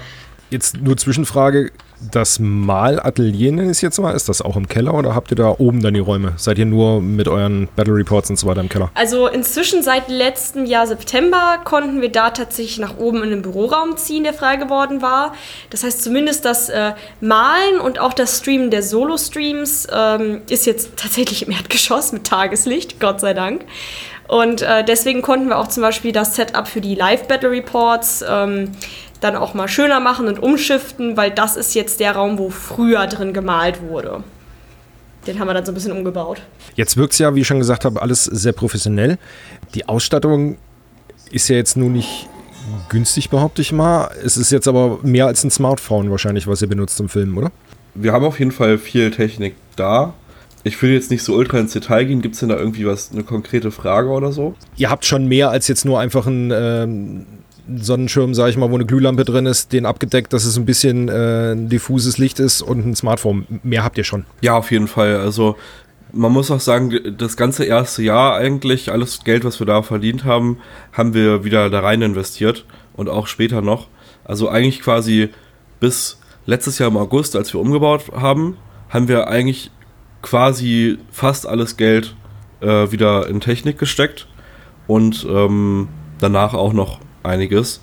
Jetzt nur Zwischenfrage, Das Malatelier nenne ich es jetzt mal, ist das auch im Keller oder habt ihr da oben dann die Räume? Seid ihr nur mit euren Battle Reports und so weiter im Keller? Also inzwischen seit letztem Jahr September konnten wir da tatsächlich nach oben in den Büroraum ziehen, der frei geworden war. Das heißt zumindest das äh, Malen und auch das Streamen der Solo-Streams ähm, ist jetzt tatsächlich im Erdgeschoss mit Tageslicht, Gott sei Dank. Und äh, deswegen konnten wir auch zum Beispiel das Setup für die Live-Battle Reports ähm, dann auch mal schöner machen und umschiften, weil das ist jetzt der Raum, wo früher drin gemalt wurde. Den haben wir dann so ein bisschen umgebaut. Jetzt wirkt es ja, wie ich schon gesagt habe, alles sehr professionell. Die Ausstattung ist ja jetzt nun nicht günstig, behaupte ich mal. Es ist jetzt aber mehr als ein Smartphone wahrscheinlich, was ihr benutzt zum Filmen, oder? Wir haben auf jeden Fall viel Technik da. Ich will jetzt nicht so ultra ins Detail gehen. Gibt es denn da irgendwie was, eine konkrete Frage oder so? Ihr habt schon mehr als jetzt nur einfach ein ähm, Sonnenschirm, sage ich mal, wo eine Glühlampe drin ist, den abgedeckt, dass es ein bisschen äh, diffuses Licht ist und ein Smartphone. Mehr habt ihr schon. Ja, auf jeden Fall. Also man muss auch sagen, das ganze erste Jahr eigentlich, alles Geld, was wir da verdient haben, haben wir wieder da rein investiert und auch später noch. Also eigentlich quasi bis letztes Jahr im August, als wir umgebaut haben, haben wir eigentlich quasi fast alles Geld äh, wieder in Technik gesteckt und ähm, danach auch noch einiges.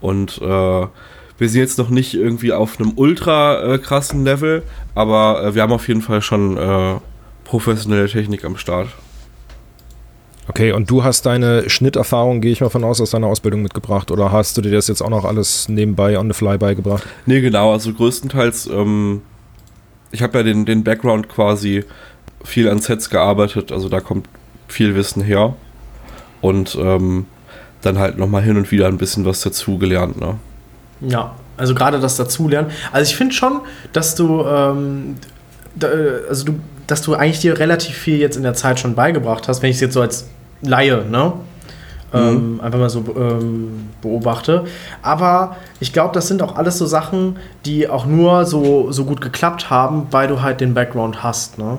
Und äh, wir sind jetzt noch nicht irgendwie auf einem ultra äh, krassen Level, aber äh, wir haben auf jeden Fall schon äh, professionelle Technik am Start. Okay, und du hast deine Schnitterfahrung, gehe ich mal von aus, aus deiner Ausbildung mitgebracht oder hast du dir das jetzt auch noch alles nebenbei on the fly beigebracht? Nee, genau, also größtenteils, ähm, ich habe ja den, den Background quasi viel an Sets gearbeitet, also da kommt viel Wissen her und ähm, dann halt nochmal hin und wieder ein bisschen was dazugelernt, ne? Ja, also gerade das Dazulernen. Also ich finde schon, dass du, ähm, da, also du, dass du eigentlich dir relativ viel jetzt in der Zeit schon beigebracht hast, wenn ich es jetzt so als Laie, ne? Ähm, einfach mal so ähm, beobachte. Aber ich glaube, das sind auch alles so Sachen, die auch nur so, so gut geklappt haben, weil du halt den Background hast, ne?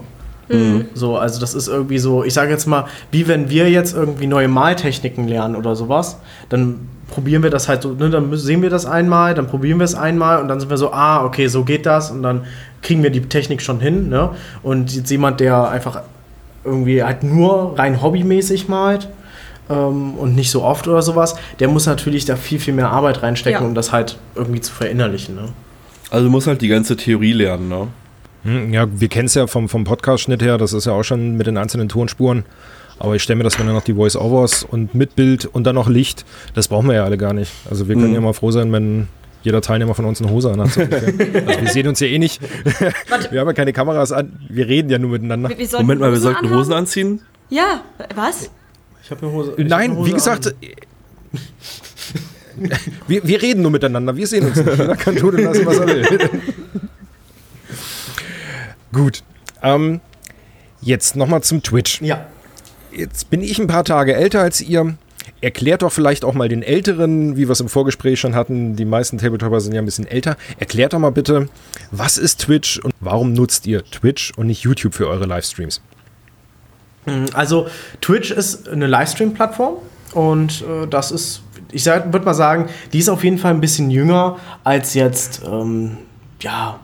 So, also das ist irgendwie so, ich sage jetzt mal, wie wenn wir jetzt irgendwie neue Maltechniken lernen oder sowas, dann probieren wir das halt so, ne, dann sehen wir das einmal, dann probieren wir es einmal und dann sind wir so, ah, okay, so geht das und dann kriegen wir die Technik schon hin, ne? Und jetzt jemand, der einfach irgendwie halt nur rein hobbymäßig malt ähm, und nicht so oft oder sowas, der muss natürlich da viel, viel mehr Arbeit reinstecken, Ja. um das halt irgendwie zu verinnerlichen, ne? Also du musst halt die ganze Theorie lernen, ne? Hm, Ja, wir kennen es ja vom, vom Podcast-Schnitt her, das ist ja auch schon mit den einzelnen Tonspuren. Aber ich stelle mir das, wenn dann noch die Voice-Overs und mit Bild und dann noch Licht, das brauchen wir ja alle gar nicht. Also wir können Mhm. ja mal froh sein, wenn jeder Teilnehmer von uns eine Hose anhat. so also wir sehen uns ja eh nicht. wir haben ja keine Kameras an, wir reden ja nur miteinander. Wir, wir sollten Moment mal, wir Hosen sollten anhaben? Hosen anziehen? Ja, was? Ich habe eine Hose. Nein, eine Hose wie gesagt, an. wir, wir reden nur miteinander, wir sehen uns nicht. Jeder kann tun und lassen, was er will. Gut. Ähm, jetzt nochmal zum Twitch. Ja. Jetzt bin ich ein paar Tage älter als ihr. Erklärt doch vielleicht auch mal den Älteren, wie wir es im Vorgespräch schon hatten. Die meisten Tabletopper sind ja ein bisschen älter. Erklärt doch mal bitte, was ist Twitch und warum nutzt ihr Twitch und nicht YouTube für eure Livestreams? Also Twitch ist eine Livestream-Plattform und äh, das ist, ich würde mal sagen, die ist auf jeden Fall ein bisschen jünger als jetzt, ähm, ja,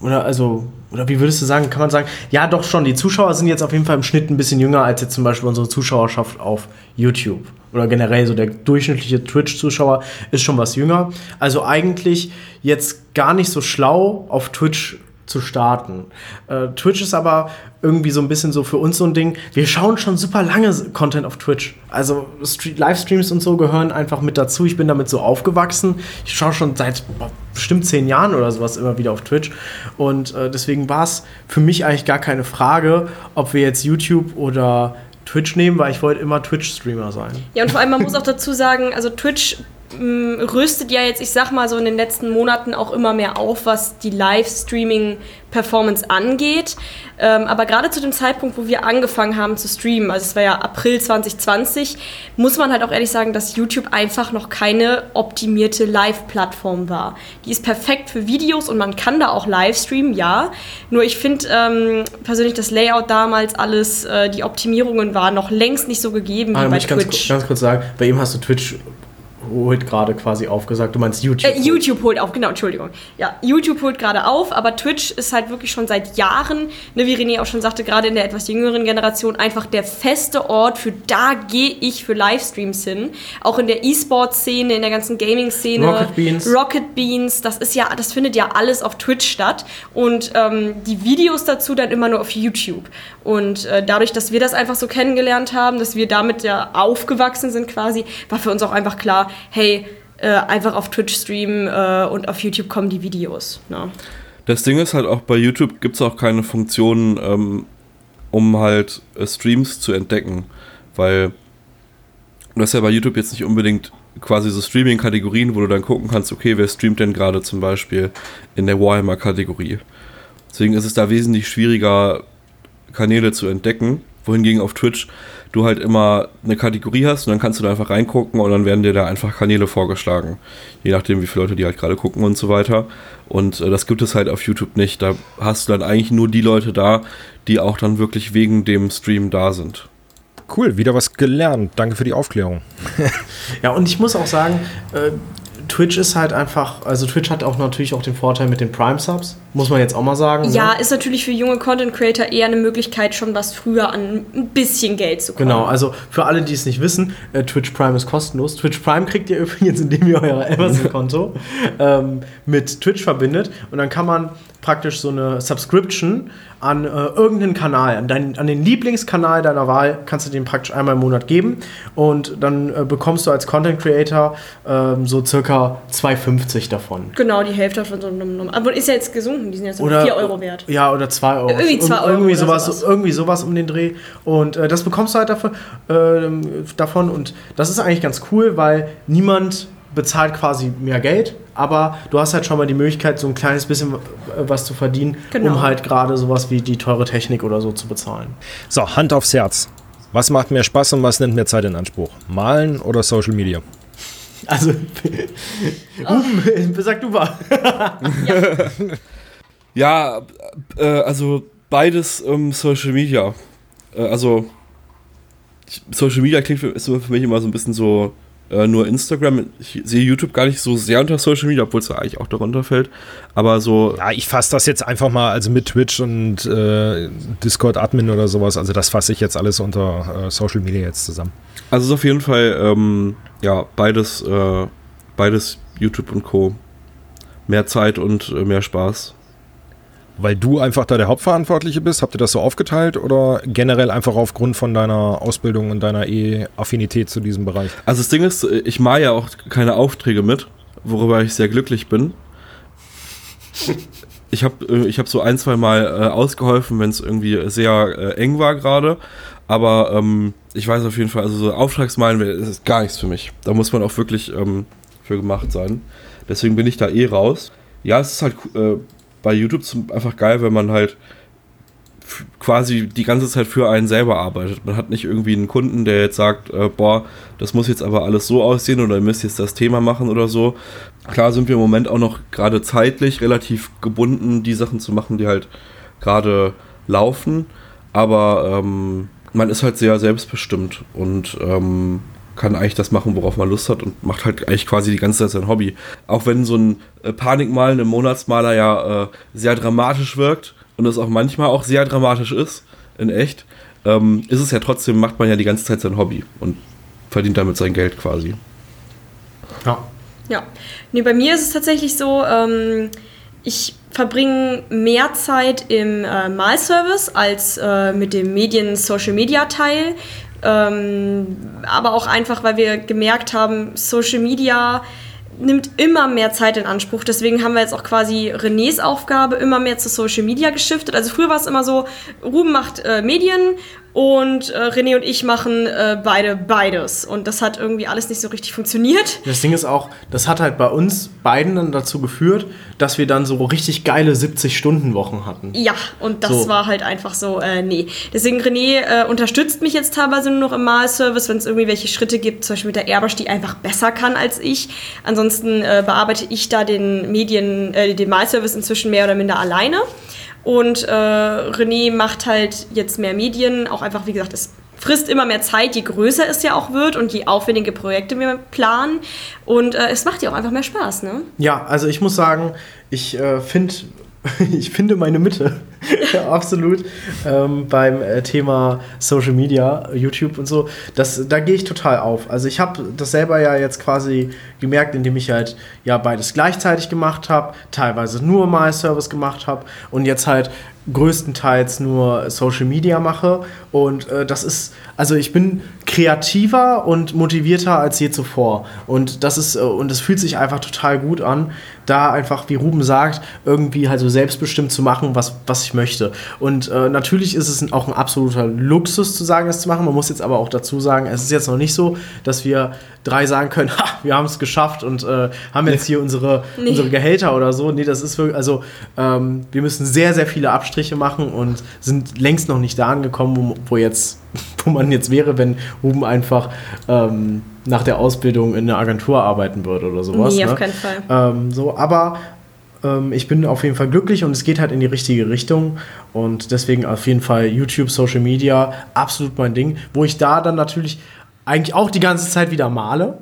oder also, oder wie würdest du sagen, kann man sagen, ja doch schon, die Zuschauer sind jetzt auf jeden Fall im Schnitt ein bisschen jünger als jetzt zum Beispiel unsere Zuschauerschaft auf YouTube. Oder generell so der durchschnittliche Twitch-Zuschauer ist schon was jünger. Also eigentlich jetzt gar nicht so schlau auf Twitch zu starten. Äh, Twitch ist aber irgendwie so ein bisschen so für uns so ein Ding. Wir schauen schon super lange Content auf Twitch. Also Stre- Livestreams und so gehören einfach mit dazu. Ich bin damit so aufgewachsen. Ich schaue schon seit bestimmt zehn Jahren oder sowas immer wieder auf Twitch. Und äh, deswegen war es für mich eigentlich gar keine Frage, ob wir jetzt YouTube oder Twitch nehmen, weil ich wollte immer Twitch-Streamer sein. Ja, und vor allem, man muss auch dazu sagen, also Twitch rüstet ja jetzt, ich sag mal so in den letzten Monaten auch immer mehr auf, was die Livestreaming-Performance angeht. Ähm, aber gerade zu dem Zeitpunkt, wo wir angefangen haben zu streamen, also es war ja April 2020, muss man halt auch ehrlich sagen, dass YouTube einfach noch keine optimierte Live-Plattform war. Die ist perfekt für Videos und man kann da auch live streamen, ja. Nur ich finde ähm, persönlich das Layout damals, alles, äh, die Optimierungen waren noch längst nicht so gegeben Ah, wie bei muss ich ganz, Twitch. ganz kurz sagen, bei ihm hast du Twitch holt gerade quasi aufgesagt. Du meinst YouTube. Äh, YouTube holt auf, genau, Entschuldigung. Ja, YouTube holt gerade auf, aber Twitch ist halt wirklich schon seit Jahren, ne, wie René auch schon sagte, gerade in der etwas jüngeren Generation, einfach der feste Ort für da gehe ich für Livestreams hin. Auch in der E-Sport-Szene, in der ganzen Gaming-Szene. Rocket Beans. Rocket Beans, das ist ja, das findet ja alles auf Twitch statt. Und ähm, die Videos dazu dann immer nur auf YouTube. Und äh, dadurch, dass wir das einfach so kennengelernt haben, dass wir damit ja aufgewachsen sind quasi, war für uns auch einfach klar, hey, äh, einfach auf Twitch streamen äh, und auf YouTube kommen die Videos. Ne? Das Ding ist halt auch bei YouTube gibt es auch keine Funktion, ähm, um halt äh, Streams zu entdecken. Weil du hast ja bei YouTube jetzt nicht unbedingt quasi so Streaming-Kategorien, wo du dann gucken kannst, okay, wer streamt denn gerade zum Beispiel in der Warhammer-Kategorie. Deswegen ist es da wesentlich schwieriger, Kanäle zu entdecken, wohingegen auf Twitch du halt immer eine Kategorie hast und dann kannst du da einfach reingucken und dann werden dir da einfach Kanäle vorgeschlagen. Je nachdem, wie viele Leute die halt gerade gucken und so weiter. Und äh, das gibt es halt auf YouTube nicht. Da hast du dann eigentlich nur die Leute da, die auch dann wirklich wegen dem Stream da sind. Cool, wieder was gelernt. Danke für die Aufklärung. Ja, und ich muss auch sagen, äh, Twitch ist halt einfach, also Twitch hat auch natürlich auch den Vorteil mit den Prime-Subs, muss man jetzt auch mal sagen. Ja, ne? ist natürlich für junge Content Creator eher eine Möglichkeit, schon was früher an ein bisschen Geld zu kommen. Genau, also für alle, die es nicht wissen, äh, Twitch Prime ist kostenlos. Twitch Prime kriegt ihr übrigens, indem ihr euer Amazon-Konto ähm, mit Twitch verbindet und dann kann man praktisch so eine Subscription an äh, irgendeinen Kanal, an, dein, an den Lieblingskanal deiner Wahl, kannst du den praktisch einmal im Monat geben und dann äh, bekommst du als Content Creator ähm, so circa 2,50 davon. Genau, die Hälfte von so einem. Aber ist ja jetzt gesunken, die sind jetzt Oder 4 Euro wert. Ja, oder 2 Euro. Irgendwie zwei Ir- Euro Irgendwie sowas, sowas. irgendwie sowas um den Dreh. Und äh, das bekommst du halt dafür, ähm, davon. Und das ist eigentlich ganz cool, weil niemand bezahlt quasi mehr Geld, aber du hast halt schon mal die Möglichkeit, so ein kleines bisschen äh, was zu verdienen, Genau. um halt gerade sowas wie die teure Technik oder so zu bezahlen. So, Hand aufs Herz. Was macht mehr Spaß und was nimmt mehr Zeit in Anspruch? Malen oder Social Media? Also, Ruben, sag du mal. Ja, äh, also beides ähm, Social Media. Äh, also Social Media klingt für, ist für mich immer so ein bisschen so äh, nur Instagram. Ich sehe YouTube gar nicht so sehr unter Social Media, obwohl es ja eigentlich auch darunter fällt. Aber so, Ja, ich fasse das jetzt einfach mal, also mit Twitch und äh, Discord-Admin oder sowas, also das fasse ich jetzt alles unter äh, Social Media jetzt zusammen. also es ist auf jeden Fall ähm, ja beides, äh, beides YouTube und Co. Mehr Zeit und äh, mehr Spaß. Weil du einfach da der Hauptverantwortliche bist, habt ihr das so aufgeteilt oder generell einfach aufgrund von deiner Ausbildung und deiner E-Affinität zu diesem Bereich? Also das Ding ist, ich mache ja auch keine Aufträge mit, worüber ich sehr glücklich bin. Ich habe ich hab so ein, zwei Mal äh, ausgeholfen, wenn es irgendwie sehr äh, eng war gerade. Aber ähm, ich weiß auf jeden Fall, also so Auftragsmalen ist gar nichts für mich. Da muss man auch wirklich ähm, für gemacht sein. Deswegen bin ich da eh raus. Ja, es ist halt äh, bei YouTube einfach geil, wenn man halt quasi die ganze Zeit für einen selber arbeitet. Man hat nicht irgendwie einen Kunden, der jetzt sagt, äh, boah, das muss jetzt aber alles so aussehen oder ihr müsst jetzt das Thema machen oder so. Klar sind wir im Moment auch noch gerade zeitlich relativ gebunden, die Sachen zu machen, die halt gerade laufen. Aber ähm, man ist halt sehr selbstbestimmt und ähm, kann eigentlich das machen, worauf man Lust hat und macht halt eigentlich quasi die ganze Zeit sein Hobby. Auch wenn so ein äh, Panikmalen im Monatsmaler ja äh, sehr dramatisch wirkt und es auch manchmal auch sehr dramatisch ist, in echt, ähm, ist es ja trotzdem, macht man ja die ganze Zeit sein Hobby und verdient damit sein Geld quasi. Ja. Ja. Nee, bei mir ist es tatsächlich so, ähm, ich verbringe mehr Zeit im äh, Malservice als äh, mit dem Medien-Social-Media-Teil. Ähm, aber auch einfach, weil wir gemerkt haben, Social Media nimmt immer mehr Zeit in Anspruch. Deswegen haben wir jetzt auch quasi Renés Aufgabe immer mehr zu Social Media geschiftet. Also früher war es immer so, Ruben macht äh, Medien und äh, René und ich machen äh, beide beides. Und das hat irgendwie alles nicht so richtig funktioniert. Das Ding ist auch, das hat halt bei uns beiden dann dazu geführt, dass wir dann so richtig geile 70-Stunden-Wochen hatten. Ja, und das So. war halt einfach so, äh, nee. Deswegen René äh, unterstützt mich jetzt teilweise nur noch im Malservice, wenn es irgendwie welche Schritte gibt, zum Beispiel mit der Airbrush, die einfach besser kann als ich. Ansonsten äh, bearbeite ich da den Medien, äh, den Malservice inzwischen mehr oder minder alleine. Und äh, René macht halt jetzt mehr Medien, auch einfach, wie gesagt, ist frisst immer mehr Zeit, je größer es ja auch wird und je aufwendige Projekte wir planen. Und äh, es macht ja auch einfach mehr Spaß, ne? Ja, also ich muss sagen, ich äh, finde ich finde meine Mitte. Absolut. Ähm, beim äh, Thema Social Media, YouTube und so. Das, da gehe ich total auf. Also ich habe das selber ja jetzt quasi gemerkt, indem ich halt ja beides gleichzeitig gemacht habe, teilweise nur mal Service gemacht habe und jetzt halt größtenteils nur Social Media mache. Und äh, das ist, also ich bin kreativer und motivierter als je zuvor. Und das ist, äh, und es fühlt sich einfach total gut an, da einfach, wie Ruben sagt, irgendwie halt so selbstbestimmt zu machen, was, was ich möchte. Und äh, natürlich ist es auch ein absoluter Luxus zu sagen, das zu machen. Man muss jetzt aber auch dazu sagen, es ist jetzt noch nicht so, dass wir drei sagen können, ha, wir haben es geschafft und äh, haben jetzt hier unsere, nee. unsere Gehälter oder so. Nee, das ist wirklich, also ähm, wir müssen sehr, sehr viele Abstriche machen und sind längst noch nicht da angekommen, wo, wo jetzt, wo man jetzt wäre, wenn Ruben einfach ähm, nach der Ausbildung in einer Agentur arbeiten würde oder sowas. Nee, ne? auf keinen Fall. Ähm, so, aber ich bin auf jeden Fall glücklich und es geht halt in die richtige Richtung. Und deswegen auf jeden Fall YouTube, Social Media, absolut mein Ding. Wo ich da dann natürlich eigentlich auch die ganze Zeit wieder male.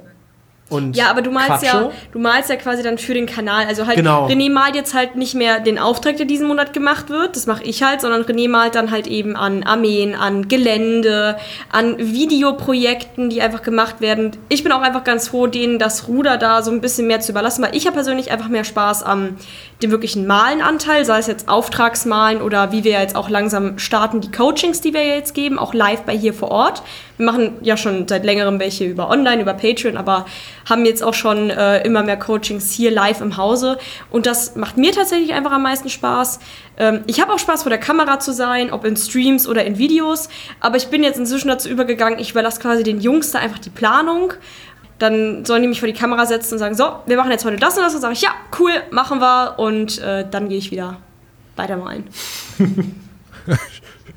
Und ja, aber du malst quatsche. ja, du malst ja quasi dann für den Kanal. Also halt, Genau. René malt jetzt halt nicht mehr den Auftrag, der diesen Monat gemacht wird, das mache ich halt, sondern René malt dann halt eben an Armeen, an Gelände, an Videoprojekten, die einfach gemacht werden. Ich bin auch einfach ganz froh, denen das Ruder da so ein bisschen mehr zu überlassen, weil ich habe persönlich einfach mehr Spaß am dem wirklichen Malenanteil, sei es jetzt Auftragsmalen oder wie wir jetzt auch langsam starten, die Coachings, die wir jetzt geben, auch live bei hier vor Ort. Wir machen ja schon seit längerem welche über online, über Patreon, aber haben jetzt auch schon äh, immer mehr Coachings hier live im Hause. Und das macht mir tatsächlich einfach am meisten Spaß. Ähm, ich habe auch Spaß, vor der Kamera zu sein, ob in Streams oder in Videos. Aber ich bin jetzt inzwischen dazu übergegangen, ich überlasse quasi den Jungs da einfach die Planung. Dann sollen die mich vor die Kamera setzen und sagen, so, wir machen jetzt heute das und das. Und sage ich, ja, cool, machen wir. Und äh, dann gehe ich wieder weitermalen.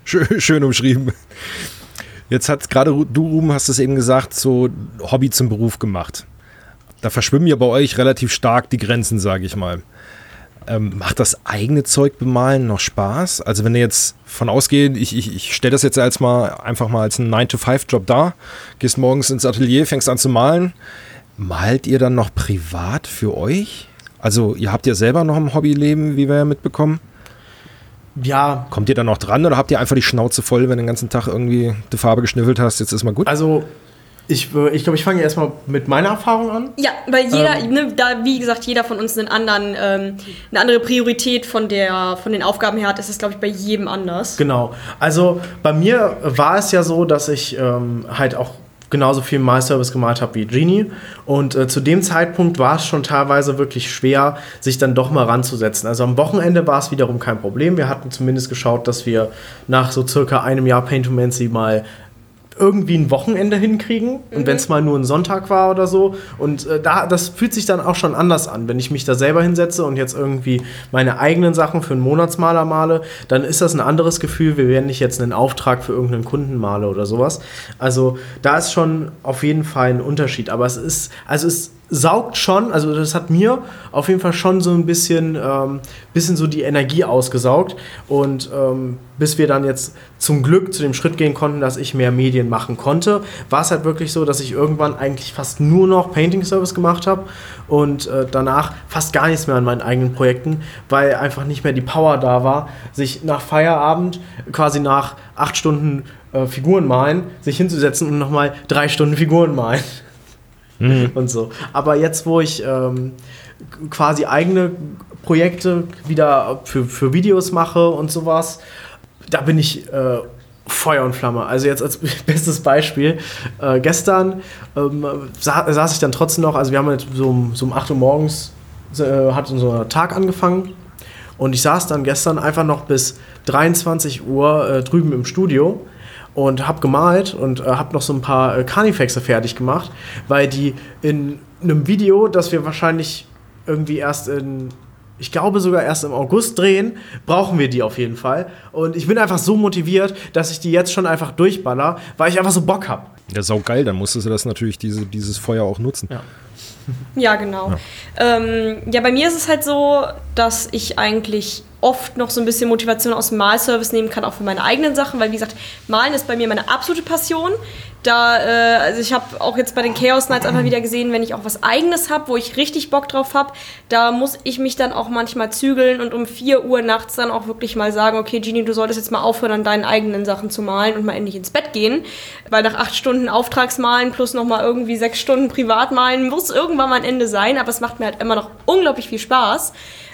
Schön, schön umschrieben. Jetzt hat gerade du, Ruben, hast es eben gesagt, so Hobby zum Beruf gemacht. Da verschwimmen ja bei euch relativ stark die Grenzen, sage ich mal. Ähm, macht das eigene Zeug bemalen noch Spaß? Also wenn ihr jetzt von ausgehen, ich, ich, ich stelle das jetzt als mal einfach mal als einen 9-to-5-Job dar, gehst morgens ins Atelier, fängst an zu malen, malt ihr dann noch privat für euch? Also ihr habt ja selber noch ein Hobbyleben, wie wir ja mitbekommen. Ja, Kommt ihr dann noch dran oder habt ihr einfach die Schnauze voll, wenn du den ganzen Tag irgendwie die Farbe geschnüffelt hast, jetzt ist mal gut? also ich, äh, ich glaube, ich fange erstmal mit meiner Erfahrung an. Ja, weil jeder, ne, da wie gesagt, jeder von uns einen anderen, ähm, eine andere Priorität von, der, von den Aufgaben her hat, ist es, glaube ich, bei jedem anders. Genau. Also bei mir war es ja so, dass ich ähm, halt auch genauso viel My-Service gemalt habe wie Genie. Und äh, zu dem Zeitpunkt war es schon teilweise wirklich schwer, sich dann doch mal ranzusetzen. Also am Wochenende war es wiederum kein Problem. Wir hatten zumindest geschaut, dass wir nach so circa einem Jahr Paintomancy mal irgendwie ein Wochenende hinkriegen. Und wenn es mal nur ein Sonntag war oder so. Und äh, da das fühlt sich dann auch schon anders an, wenn ich mich da selber hinsetze und jetzt irgendwie meine eigenen Sachen für einen Monatsmaler male, dann ist das ein anderes Gefühl, wir werden nicht jetzt einen Auftrag für irgendeinen Kunden male oder sowas. Also da ist schon auf jeden Fall ein Unterschied, aber es ist also es saugt schon, also das hat mir auf jeden Fall schon so ein bisschen, ähm, bisschen so die Energie ausgesaugt. Und ähm, bis wir dann jetzt zum Glück zu dem Schritt gehen konnten, dass ich mehr Medien machen konnte, war es halt wirklich so, dass ich irgendwann eigentlich fast nur noch Painting Service gemacht habe und äh, danach fast gar nichts mehr an meinen eigenen Projekten, weil einfach nicht mehr die Power da war, sich nach Feierabend quasi nach acht Stunden äh, Figuren malen, sich hinzusetzen und nochmal drei Stunden Figuren malen und so. Aber jetzt, wo ich ähm, quasi eigene Projekte wieder für, für Videos mache und sowas, da bin ich äh, Feuer und Flamme. Also jetzt als bestes Beispiel, äh, gestern ähm, sa saß ich dann trotzdem noch, also wir haben jetzt so um, so um 8 Uhr morgens, äh, hat unser Tag angefangen und ich saß dann gestern einfach noch bis 23 Uhr äh, drüben im Studio und habe gemalt und äh, habe noch so ein paar äh, Carnifexe fertig gemacht, weil die in einem Video, das wir wahrscheinlich irgendwie erst in, ich glaube sogar erst im August drehen, brauchen wir die auf jeden Fall. Und ich bin einfach so motiviert, dass ich die jetzt schon einfach durchballer, weil ich einfach so Bock habe. Ja, saugeil, dann musstest du das natürlich, diese, dieses Feuer auch nutzen. Ja. Ja, genau. Ja. Ähm, ja, bei mir ist es halt so, dass ich eigentlich oft noch so ein bisschen Motivation aus dem Malservice nehmen kann, auch für meine eigenen Sachen, weil wie gesagt, Malen ist bei mir meine absolute Passion. Da, äh, also ich habe auch jetzt bei den Chaos Nights einfach wieder gesehen, wenn ich auch was Eigenes habe, wo ich richtig Bock drauf habe, da muss ich mich dann auch manchmal zügeln und um 4 Uhr nachts dann auch wirklich mal sagen, okay, Genie, du solltest jetzt mal aufhören, an deinen eigenen Sachen zu malen und mal endlich ins Bett gehen, weil nach acht Stunden Auftragsmalen plus nochmal irgendwie sechs Stunden Privatmalen muss irgendwann mal ein Ende sein, aber es macht mir halt immer noch unglaublich viel Spaß.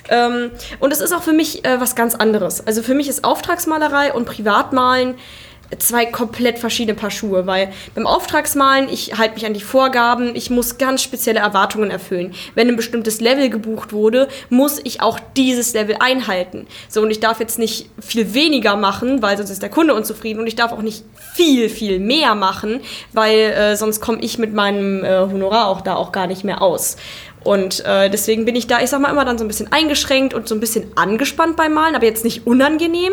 Ähm, und es ist auch für mich äh, was ganz anderes. Also für mich ist Auftragsmalerei und Privatmalen zwei komplett verschiedene Paar Schuhe, weil beim Auftragsmalen, ich halte mich an die Vorgaben, ich muss ganz spezielle Erwartungen erfüllen. Wenn ein bestimmtes Level gebucht wurde, muss ich auch dieses Level einhalten. So, und ich darf jetzt nicht viel weniger machen, weil sonst ist der Kunde unzufrieden und ich darf auch nicht viel, viel mehr machen, weil äh, sonst komme ich mit meinem äh, Honorar auch da auch gar nicht mehr aus. Und äh, deswegen bin ich da, ich sag mal, immer dann so ein bisschen eingeschränkt und so ein bisschen angespannt beim Malen, aber jetzt nicht unangenehm.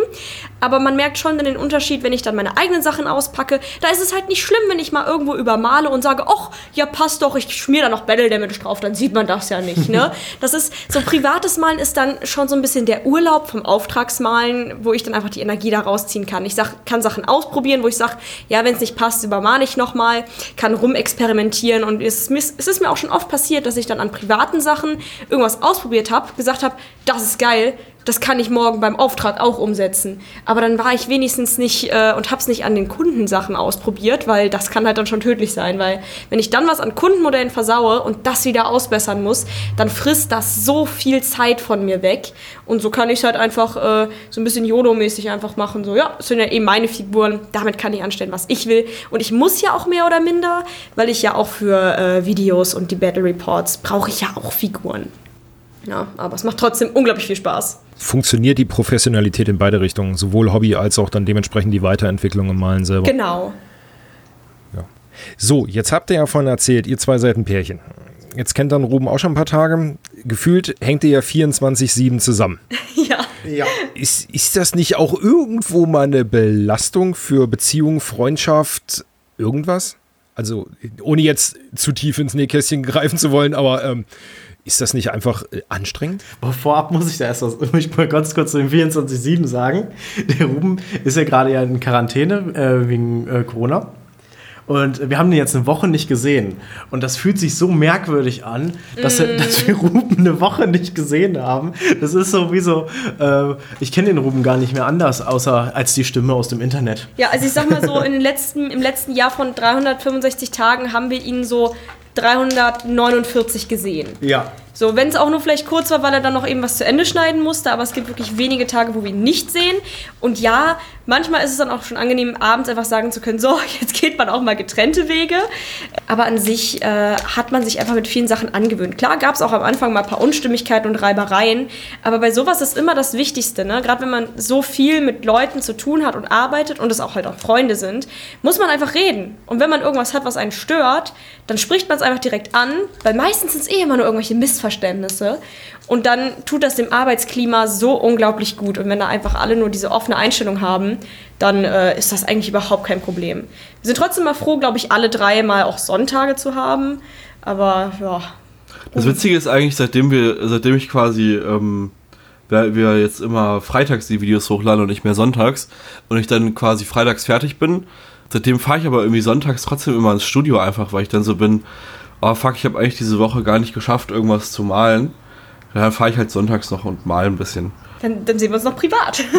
Aber man merkt schon den Unterschied, wenn ich dann meine eigenen Sachen auspacke. Da ist es halt nicht schlimm, wenn ich mal irgendwo übermale und sage, ach, ja, passt doch, ich schmier da noch Battle Damage drauf, dann sieht man das ja nicht, ne? Das ist, so privates Malen ist dann schon so ein bisschen der Urlaub vom Auftragsmalen, wo ich dann einfach die Energie da rausziehen kann. Ich sag, kann Sachen ausprobieren, wo ich sage, ja, wenn es nicht passt, übermale ich nochmal, kann rumexperimentieren und es, es ist mir auch schon oft passiert, dass ich dann an privaten Sachen irgendwas ausprobiert habe, gesagt habe, das ist geil, das kann ich morgen beim Auftrag auch umsetzen. Aber dann war ich wenigstens nicht äh, und habe es nicht an den Kundensachen ausprobiert, weil das kann halt dann schon tödlich sein. Weil wenn ich dann was an Kundenmodellen versaue und das wieder ausbessern muss, dann frisst das so viel Zeit von mir weg. Und so kann ich es halt einfach äh, so ein bisschen YOLO-mäßig einfach machen. So, ja, das sind ja eben meine Figuren, damit kann ich anstellen, was ich will. Und ich muss ja auch mehr oder minder, weil ich ja auch für äh, Videos und die Battle Reports brauche ich ja auch Figuren. Ja, aber es macht trotzdem unglaublich viel Spaß. Funktioniert die Professionalität in beide Richtungen, sowohl Hobby als auch dann dementsprechend die Weiterentwicklung im Malen selber? Genau. Ja. So, jetzt habt ihr ja vorhin erzählt, ihr zwei seid ein Pärchen. Jetzt kennt dann Ruben auch schon ein paar Tage. Gefühlt hängt ihr ja 24-7 zusammen. ja. Ja. Ist, ist das nicht auch irgendwo mal eine Belastung für Beziehung, Freundschaft, irgendwas? Also, ohne jetzt zu tief ins Nähkästchen greifen zu wollen, aber ähm, ist das nicht einfach äh, anstrengend? Aber vorab muss ich da erst was, ich mal ganz kurz zu dem 24-7 sagen. Der Ruben ist ja gerade ja in Quarantäne äh, wegen äh, Corona. Und wir haben den jetzt eine Woche nicht gesehen. Und das fühlt sich so merkwürdig an, dass, mm. dass wir Ruben eine Woche nicht gesehen haben. Das ist so wie so, äh, ich kenne den Ruben gar nicht mehr anders, außer als die Stimme aus dem Internet. Ja, also ich sag mal so, in den letzten, im letzten Jahr von 365 Tagen haben wir ihn so 349 gesehen. Ja. So, wenn es auch nur vielleicht kurz war, weil er dann noch eben was zu Ende schneiden musste, aber es gibt wirklich wenige Tage, wo wir ihn nicht sehen. Und ja, manchmal ist es dann auch schon angenehm, abends einfach sagen zu können, so, jetzt geht man auch mal getrennte Wege. Aber an sich äh, hat man sich einfach mit vielen Sachen angewöhnt. Klar gab es auch am Anfang mal ein paar Unstimmigkeiten und Reibereien, aber bei sowas ist immer das Wichtigste, ne? Gerade wenn man so viel mit Leuten zu tun hat und arbeitet und es auch halt auch Freunde sind, muss man einfach reden. Und wenn man irgendwas hat, was einen stört, dann spricht man es einfach direkt an, weil meistens sind es eh immer nur irgendwelche Missverständnisse. Und dann tut das dem Arbeitsklima so unglaublich gut. Und wenn da einfach alle nur diese offene Einstellung haben, dann äh, ist das eigentlich überhaupt kein Problem. Wir sind trotzdem mal froh, glaube ich, alle drei mal auch Sonntage zu haben. Aber ja. Das Witzige ist eigentlich, seitdem wir, seitdem ich quasi, ähm, wir jetzt immer freitags die Videos hochladen und nicht mehr sonntags und ich dann quasi freitags fertig bin, seitdem fahre ich aber irgendwie sonntags trotzdem immer ins Studio einfach, weil ich dann so bin, oh fuck, ich habe eigentlich diese Woche gar nicht geschafft, irgendwas zu malen. Dann fahre ich halt sonntags noch und mal ein bisschen. Dann, dann sehen wir uns noch privat.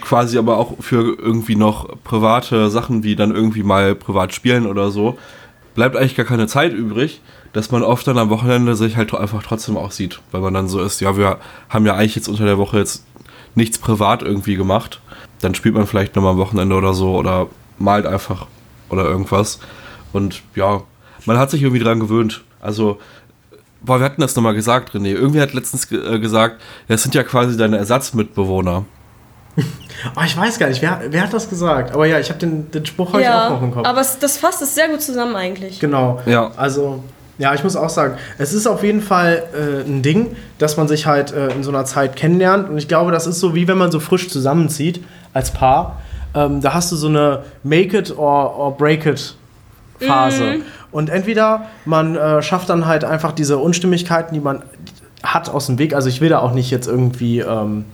Quasi aber auch für irgendwie noch private Sachen, wie dann irgendwie mal privat spielen oder so, bleibt eigentlich gar keine Zeit übrig, dass man oft dann am Wochenende sich halt einfach trotzdem auch sieht. Weil man dann so ist, ja, wir haben ja eigentlich jetzt unter der Woche jetzt nichts privat irgendwie gemacht. Dann spielt man vielleicht nochmal am Wochenende oder so oder malt einfach oder irgendwas. Und ja, man hat sich irgendwie dran gewöhnt. Also boah, wir hatten das nochmal gesagt, René. Irgendwie hat letztens äh, gesagt, das sind ja quasi deine Ersatzmitbewohner. Oh, ich weiß gar nicht, wer, wer hat das gesagt? Aber ja, ich habe den, den Spruch ja, ich auch noch im Kopf. Aber es, das fasst es sehr gut zusammen eigentlich. Genau. Ja. Also, ja, ich muss auch sagen, es ist auf jeden Fall äh, ein Ding, dass man sich halt äh, in so einer Zeit kennenlernt. Und ich glaube, das ist so wie wenn man so frisch zusammenzieht als Paar. Ähm, da hast du so eine Make it or, or break it Phase. Mhm. Und entweder man äh, schafft dann halt einfach diese Unstimmigkeiten, die man hat, aus dem Weg. Also ich will da auch nicht jetzt irgendwie, ähm,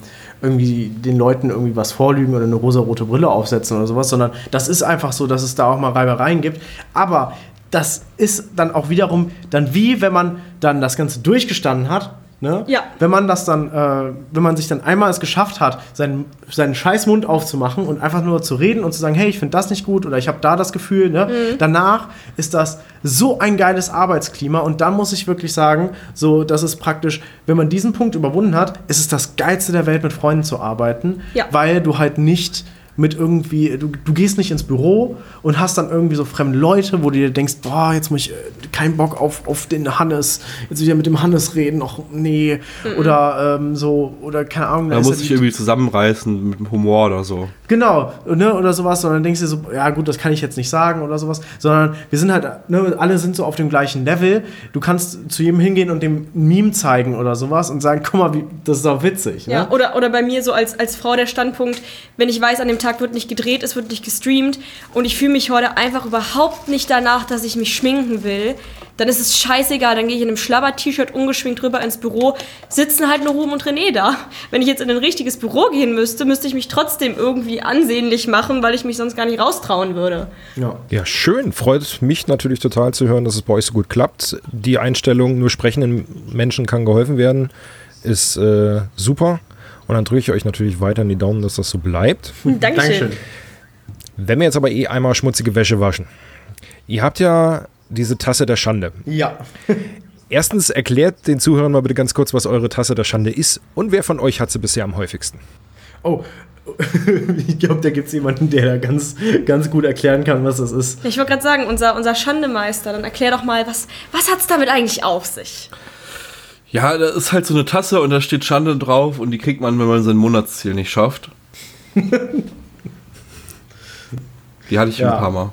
irgendwie den Leuten irgendwie was vorlügen oder eine rosa-rote Brille aufsetzen oder sowas, sondern das ist einfach so, dass es da auch mal Reibereien gibt. Aber das ist dann auch wiederum dann wie, wenn man dann das Ganze durchgestanden hat. Ne? Ja. Wenn man das dann, äh, wenn man sich dann einmal es geschafft hat, seinen, seinen scheiß Mund aufzumachen und einfach nur zu reden und zu sagen, hey, ich finde das nicht gut oder ich habe da das Gefühl, ne? danach ist das so ein geiles Arbeitsklima und dann muss ich wirklich sagen, so, das ist praktisch, wenn man diesen Punkt überwunden hat, ist es das geilste der Welt, mit Freunden zu arbeiten, Ja. weil du halt nicht mit irgendwie, du, du gehst nicht ins Büro und hast dann irgendwie so fremde Leute, wo du dir denkst, boah, jetzt muss ich äh, keinen Bock auf, auf den Hannes, jetzt wieder mit dem Hannes reden, ach nee, oder ähm, so, oder keine Ahnung. Da muss ja ich irgendwie zusammenreißen mit dem Humor oder so. Genau, ne, oder sowas, sondern denkst du so, ja gut, das kann ich jetzt nicht sagen oder sowas, sondern wir sind halt, ne, alle sind so auf dem gleichen Level. Du kannst zu jedem hingehen und dem ein Meme zeigen oder sowas und sagen, guck mal, wie, das ist auch witzig. Ne? Ja, oder, oder bei mir so als, als Frau der Standpunkt, wenn ich weiß, an dem Tag wird nicht gedreht, es wird nicht gestreamt und ich fühle mich heute einfach überhaupt nicht danach, dass ich mich schminken will, dann ist es scheißegal, dann gehe ich in einem Schlabber-T-Shirt ungeschminkt rüber ins Büro, sitzen halt nur Ruben und René da. Wenn ich jetzt in ein richtiges Büro gehen müsste, müsste ich mich trotzdem irgendwie ansehnlich machen, weil ich mich sonst gar nicht raustrauen würde. Ja. Ja, schön. Freut mich natürlich total zu hören, dass es bei euch so gut klappt. Die Einstellung, nur sprechenden Menschen kann geholfen werden, ist äh, super. Und dann drücke ich euch natürlich weiter in die Daumen, dass das so bleibt. Dankeschön. Dankeschön. Wenn wir jetzt aber eh einmal schmutzige Wäsche waschen. Ihr habt ja diese Tasse der Schande. Ja. Erstens erklärt den Zuhörern mal bitte ganz kurz, was eure Tasse der Schande ist und wer von euch hat sie bisher am häufigsten. Oh, ich glaube, da gibt es jemanden, der da ganz, ganz gut erklären kann, was das ist. Ich wollte gerade sagen, unser, unser Schandemeister, dann erklär doch mal, was, was hat es damit eigentlich auf sich? Ja, da ist halt so eine Tasse und da steht Schande drauf und die kriegt man, wenn man sein Monatsziel nicht schafft. Die hatte ich Ja. ein paar Mal.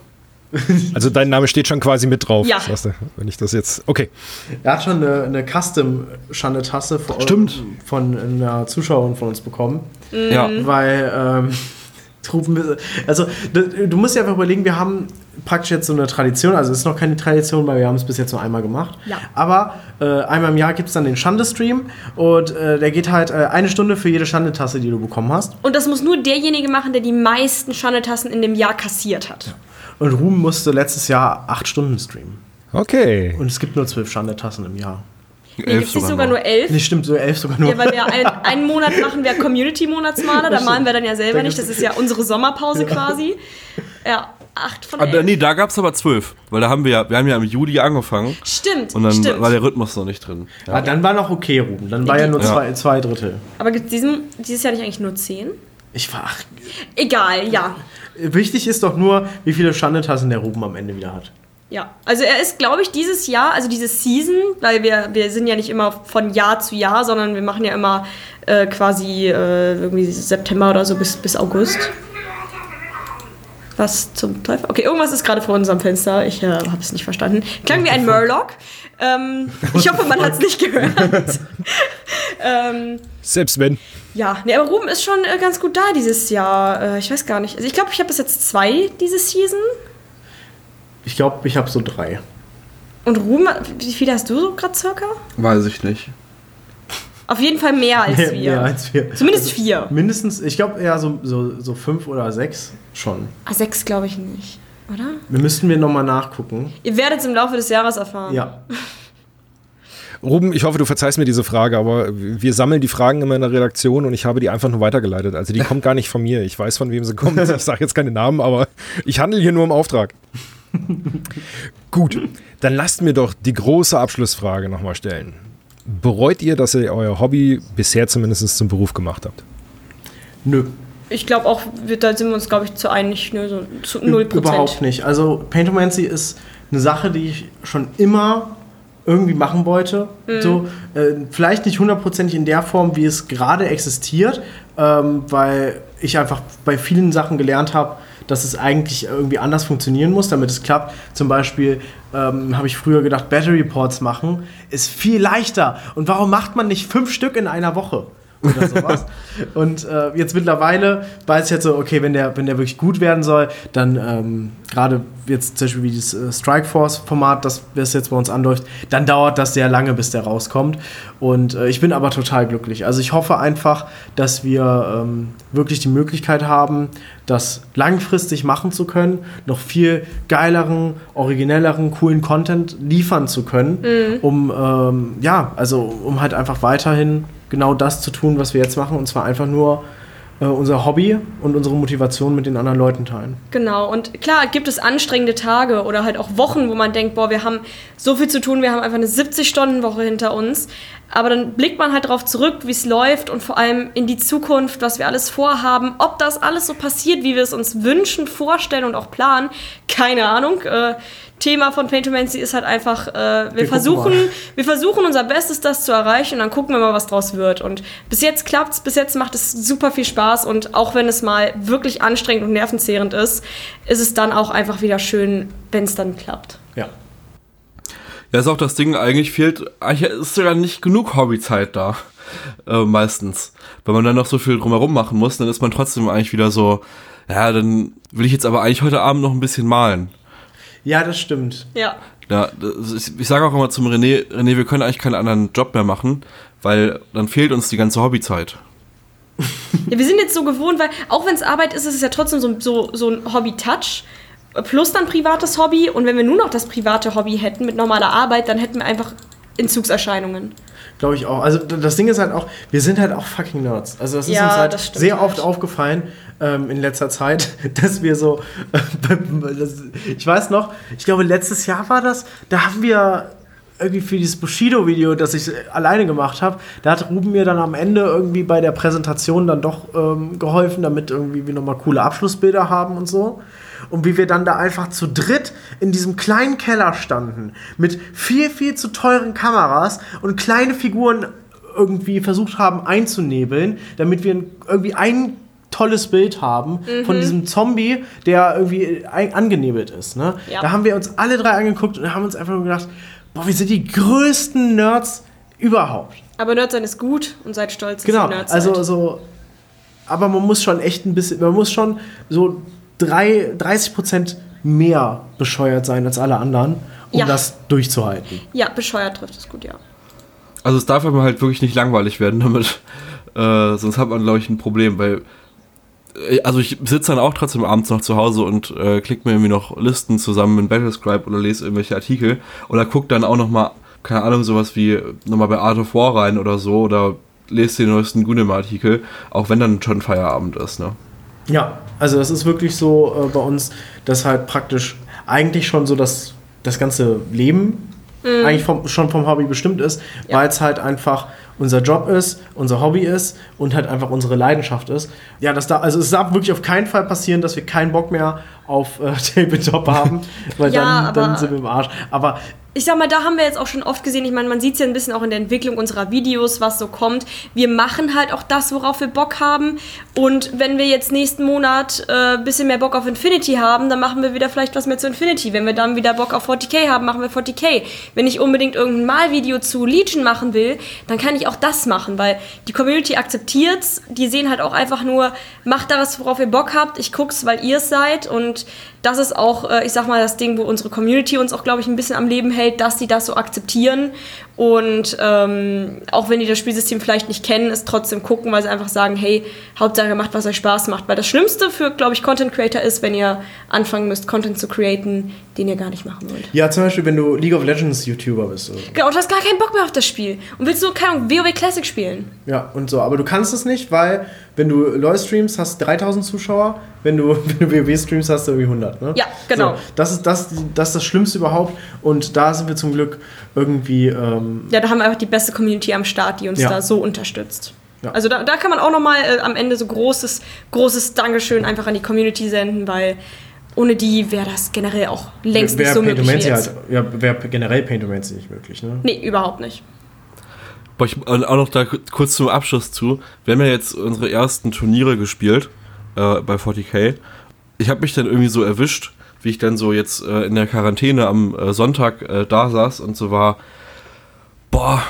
Also dein Name steht schon quasi mit drauf. Ja. du, Wenn ich das jetzt. Okay. Er hat schon eine, eine Custom-Schande-Tasse von einer Zuschauerin von uns bekommen. Ja. Weil, ähm, Truppen, also du du musst dir einfach überlegen, wir haben praktisch jetzt so eine Tradition, also es ist noch keine Tradition, weil wir haben es bis jetzt nur einmal gemacht. Ja. Aber äh, einmal im Jahr gibt es dann den Schande-Stream und äh, der geht halt äh, eine Stunde für jede Schande-Tasse, die du bekommen hast. Und das muss nur derjenige machen, der die meisten Schandetassen in dem Jahr kassiert hat. Und Ruben musste letztes Jahr acht Stunden streamen. Okay. Und es gibt nur zwölf Schande-Tassen im Jahr. Nee, gibt es nicht sogar nur elf? Nee, stimmt, so elf sogar nur. Ja, weil wir ein, einen Monat machen wir Community-Monatsmaler, da malen wir dann ja selber Da nicht, das gibt's- ist ja unsere Sommerpause quasi. Ja, acht von Aber elf. nee, da gab es aber zwölf. Weil da haben wir ja, wir haben ja im Juli angefangen Stimmt, und dann stimmt. war der Rhythmus noch nicht drin. Ah, dann war noch okay, Ruben. Dann war ja nur Ja. zwei, zwei Drittel. Aber gibt es dieses Jahr nicht eigentlich nur zehn? Ich war. Ach, Egal, ja. wichtig ist doch nur, wie viele Schandetassen der Ruben am Ende wieder hat. Ja, also er ist, glaube ich, dieses Jahr, also diese Season, weil wir, wir sind ja nicht immer von Jahr zu Jahr, sondern wir machen ja immer äh, quasi äh, irgendwie September oder so bis, bis August. Was zum Teufel? Okay, irgendwas ist gerade vor unserem Fenster. Ich äh, habe es nicht verstanden. Klang wie ein Murloc. Ähm, ich hoffe, man hat es nicht gehört. ähm, Selbst wenn. ja, nee, aber Ruben ist schon äh, ganz gut da dieses Jahr. Äh, ich weiß gar nicht. Also ich glaube, ich habe bis jetzt zwei diese Season. Ich glaube, ich habe so drei. Und Ruben, wie viele hast du so gerade circa? Weiß ich nicht. Auf jeden Fall mehr als wir. Mehr als wir. Zumindest vier. Mindestens, ich glaube eher so, so, so fünf oder sechs schon. Ah, sechs glaube ich nicht, oder? Wir müssten wir nochmal nachgucken. Ihr werdet es im Laufe des Jahres erfahren. Ja. Ruben, ich hoffe, du verzeihst mir diese Frage, aber wir sammeln die Fragen immer in der Redaktion und ich habe die einfach nur weitergeleitet. Also die kommt gar nicht von mir. Ich weiß, von wem sie kommt. Ich sage jetzt keine Namen, aber ich handle hier nur im Auftrag. Gut, dann lasst mir doch die große Abschlussfrage nochmal stellen. Bereut ihr, dass ihr euer Hobby bisher zumindest zum Beruf gemacht habt? Nö. Ich glaube auch, wir, da sind wir uns, glaube ich, zu einig, ne, so zu null Überhaupt Prozent. nicht. Also Paintomancy ist eine Sache, die ich schon immer irgendwie machen wollte. So, äh, vielleicht nicht hundertprozentig in der Form, wie es gerade existiert, ähm, weil ich einfach bei vielen Sachen gelernt habe, dass es eigentlich irgendwie anders funktionieren muss, damit es klappt. Zum Beispiel ähm, habe ich früher gedacht, Battery Ports machen ist viel leichter. Und warum macht man nicht fünf Stück in einer Woche? Oder sowas. und äh, jetzt mittlerweile weiß ich jetzt so, okay, wenn der, wenn der wirklich gut werden soll, dann ähm, gerade jetzt zum Beispiel wie dieses äh, Strikeforce-Format, das, das jetzt bei uns anläuft, dann dauert das sehr lange, bis der rauskommt. Und äh, ich bin aber total glücklich. Also ich hoffe einfach, dass wir ähm, wirklich die Möglichkeit haben, das langfristig machen zu können, noch viel geileren, originelleren, coolen Content liefern zu können, Mhm. um ähm, ja, also um halt einfach weiterhin genau das zu tun, was wir jetzt machen, und zwar einfach nur äh, unser Hobby und unsere Motivation mit den anderen Leuten teilen. Genau, und klar gibt es anstrengende Tage oder halt auch Wochen, wo man denkt, boah, wir haben so viel zu tun, wir haben einfach eine 70-Stunden-Woche hinter uns. Aber dann blickt man halt darauf zurück, wie es läuft und vor allem in die Zukunft, was wir alles vorhaben. Ob das alles so passiert, wie wir es uns wünschen, vorstellen und auch planen, keine Ahnung. Äh, Thema von Paintomancy ist halt einfach, äh, wir, gucken versuchen, wir versuchen unser Bestes, das zu erreichen und dann gucken wir mal, was draus wird. Und bis jetzt klappt's, bis jetzt macht es super viel Spaß und auch wenn es mal wirklich anstrengend und nervenzehrend ist, ist es dann auch einfach wieder schön, wenn es dann klappt. Ja. Ja, ist auch das Ding, eigentlich fehlt, eigentlich ist sogar nicht genug Hobbyzeit da. Äh, meistens. Wenn man dann noch so viel drumherum machen muss, dann ist man trotzdem eigentlich wieder so, ja, dann will ich jetzt aber eigentlich heute Abend noch ein bisschen malen. Ja, das stimmt. Ja. Ja, das ist, ich sage auch immer zum René, René, wir können eigentlich keinen anderen Job mehr machen, weil dann fehlt uns die ganze Hobbyzeit. ja. Wir sind jetzt so gewohnt, weil auch wenn es Arbeit ist, ist es ja trotzdem so, so, so ein Hobby-Touch. Plus dann privates Hobby. Und wenn wir nur noch das private Hobby hätten mit normaler Arbeit, dann hätten wir einfach Entzugserscheinungen. Glaube ich auch. Also das Ding ist halt auch, wir sind halt auch fucking Nerds. Also das ist Ja, uns halt sehr oft aufgefallen ähm, in letzter Zeit, dass wir so, das, ich weiß noch, ich glaube letztes Jahr war das, da haben wir irgendwie für dieses Bushido-Video, das ich alleine gemacht habe, da hat Ruben mir dann am Ende irgendwie bei der Präsentation dann doch ähm, geholfen, damit irgendwie wir nochmal coole Abschlussbilder haben und so. Und wie wir dann da einfach zu dritt in diesem kleinen Keller standen, mit viel, viel zu teuren Kameras und kleine Figuren irgendwie versucht haben einzunebeln, damit wir irgendwie ein tolles Bild haben von diesem Zombie, der irgendwie angenebelt ist. Ne? Ja. Da haben wir uns alle drei angeguckt und haben uns einfach nur gedacht, boah, wir sind die größten Nerds überhaupt. Aber Nerd sein ist gut und seid stolz, dass Genau, ihr Nerds also seid. so, aber man muss schon echt ein bisschen, man muss schon so drei, 30 Prozent mehr bescheuert sein als alle anderen, um Ja. das durchzuhalten. Ja, bescheuert trifft es gut, ja. Also es darf aber halt wirklich nicht langweilig werden damit. Äh, sonst hat man, glaube ich, ein Problem, weil. Äh, Also ich sitze dann auch trotzdem abends noch zu Hause und äh, klick mir irgendwie noch Listen zusammen in Battlescribe oder lese irgendwelche Artikel oder guck dann auch noch mal, keine Ahnung, sowas wie nochmal bei Art of War rein oder so oder lese den neuesten Gunem-Artikel, auch wenn dann schon Feierabend ist, ne? Ja, also das ist wirklich so äh, bei uns, dass halt praktisch eigentlich schon so das, das ganze Leben eigentlich vom, schon vom Hobby bestimmt ist, Ja. weil es halt einfach unser Job ist, unser Hobby ist und halt einfach unsere Leidenschaft ist. Ja, das da, also es darf wirklich auf keinen Fall passieren, dass wir keinen Bock mehr auf äh, Tabletop haben, weil Ja, dann, dann sind wir im Arsch. Aber ich sag mal, da haben wir jetzt auch schon oft gesehen, ich meine, man sieht es ja ein bisschen auch in der Entwicklung unserer Videos, was so kommt. Wir machen halt auch das, worauf wir Bock haben. Und wenn wir jetzt nächsten Monat ein äh, bisschen mehr Bock auf Infinity haben, dann machen wir wieder vielleicht was mehr zu Infinity. Wenn wir dann wieder Bock auf 40k haben, machen wir 40k. Wenn ich unbedingt irgendein Malvideo zu Legion machen will, dann kann ich auch das machen, weil die Community akzeptiert's. Die sehen halt auch einfach nur, macht da was, worauf ihr Bock habt. Ich guck's, weil ihr es seid. Und das ist auch, äh, ich sag mal, das Ding, wo unsere Community uns auch, glaube ich, ein bisschen am Leben hält, dass die das so akzeptieren. Und ähm, auch wenn die das Spielsystem vielleicht nicht kennen, es trotzdem gucken, weil sie einfach sagen, hey, Hauptsache macht, was euch Spaß macht. Weil das Schlimmste für, glaube ich, Content Creator ist, wenn ihr anfangen müsst, Content zu createn, den ihr gar nicht machen wollt. ja, zum Beispiel, wenn du League of Legends YouTuber bist. Oder so. Genau, und du hast gar keinen Bock mehr auf das Spiel. Und willst so, keine Ahnung, WoW Classic spielen. Ja, und so. Aber du kannst es nicht, weil wenn du LoL streamst, hast du 3000 Zuschauer. Wenn du, wenn du WoW streamst, hast du irgendwie 100. Ne? Ja, genau. So, das, ist, das, das ist das Schlimmste überhaupt. Und da sind wir zum Glück irgendwie. Ähm, Ja, da haben wir einfach die beste Community am Start, die uns Ja. da so unterstützt. Ja. Also da, da kann man auch nochmal äh, am Ende so großes, großes Dankeschön einfach an die Community senden, weil ohne die wäre das generell auch längst nicht so möglich Paintomancy jetzt. halt, ja, wäre generell Paintomancy nicht möglich. Ne? Nee, überhaupt nicht. Boah, ich, und auch noch da ku- kurz zum Abschluss zu. Wir haben ja jetzt unsere ersten Turniere gespielt äh, bei 40k. Ich habe mich dann irgendwie so erwischt, wie ich dann so jetzt äh, in der Quarantäne am äh, Sonntag äh, da saß und so war, boah,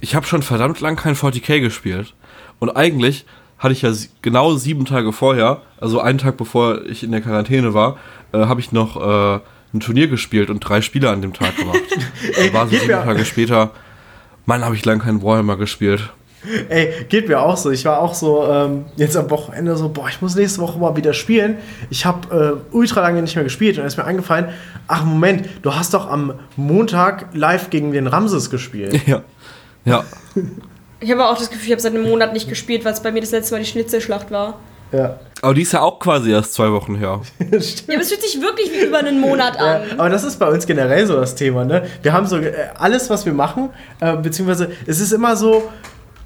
ich habe schon verdammt lang kein 40k gespielt. Und eigentlich hatte ich ja genau sieben Tage vorher, also einen Tag bevor ich in der Quarantäne war, äh, habe ich noch äh, ein Turnier gespielt und drei Spiele an dem Tag gemacht. Ey, war so sieben Tage später. Mann, habe ich lange keinen Warhammer gespielt. Ey, geht mir auch so. Ich war auch so ähm, jetzt am Wochenende so, boah, ich muss nächste Woche mal wieder spielen. Ich habe äh, ultra lange nicht mehr gespielt und dann ist mir eingefallen, ach Moment, du hast doch am Montag live gegen den Ramses gespielt. Ja. Ja. Ich habe auch das Gefühl, ich habe seit einem Monat nicht gespielt, weil es bei mir das letzte Mal die Schnitzelschlacht war. ja. Aber die ist ja auch quasi erst zwei Wochen her. Ja, aber es fühlt sich wirklich wie über einen Monat Ja, an. aber das ist bei uns generell so das Thema, ne? Wir haben so äh, alles, was wir machen, äh, beziehungsweise es ist immer so,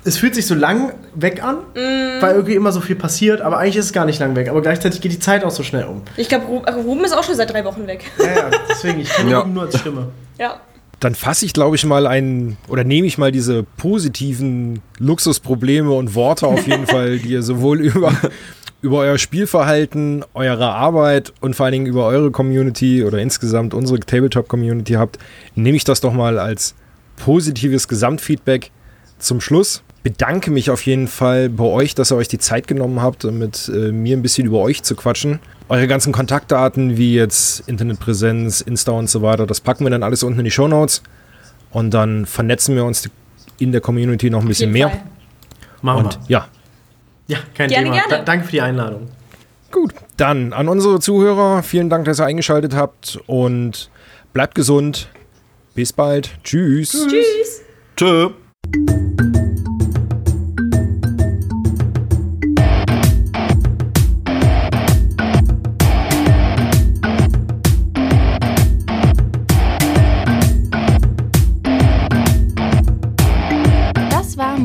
es fühlt sich so lang weg an, weil irgendwie immer so viel passiert, aber eigentlich ist es gar nicht lang weg. Aber gleichzeitig geht die Zeit auch so schnell um. Ich glaube, äh, Ruben ist auch schon seit drei Wochen weg. Ja, ja, deswegen, ich kenne Ja. Ruben nur als Stimme. Ja. Dann fasse ich, glaube ich, mal ein, oder nehme ich mal diese positiven Luxusprobleme und Worte auf jeden Fall, die ihr sowohl über, über euer Spielverhalten, eure Arbeit und vor allen Dingen über eure Community oder insgesamt unsere Tabletop-Community habt, nehme ich das doch mal als positives Gesamtfeedback zum Schluss. Bedanke mich auf jeden Fall bei euch, dass ihr euch die Zeit genommen habt, mit äh, mir ein bisschen über euch zu quatschen. Eure ganzen Kontaktdaten, wie jetzt Internetpräsenz, Insta und so weiter, das packen wir dann alles unten in die Shownotes. Und dann vernetzen wir uns in der Community noch ein bisschen mehr. Fall. Machen Und ja, wir. Ja, kein Gerne, Thema. gerne. Da, danke für die Einladung. gut. Dann an unsere Zuhörer, vielen Dank, dass ihr eingeschaltet habt und bleibt gesund. Bis bald. Tschüss. Tschüss. Tschö.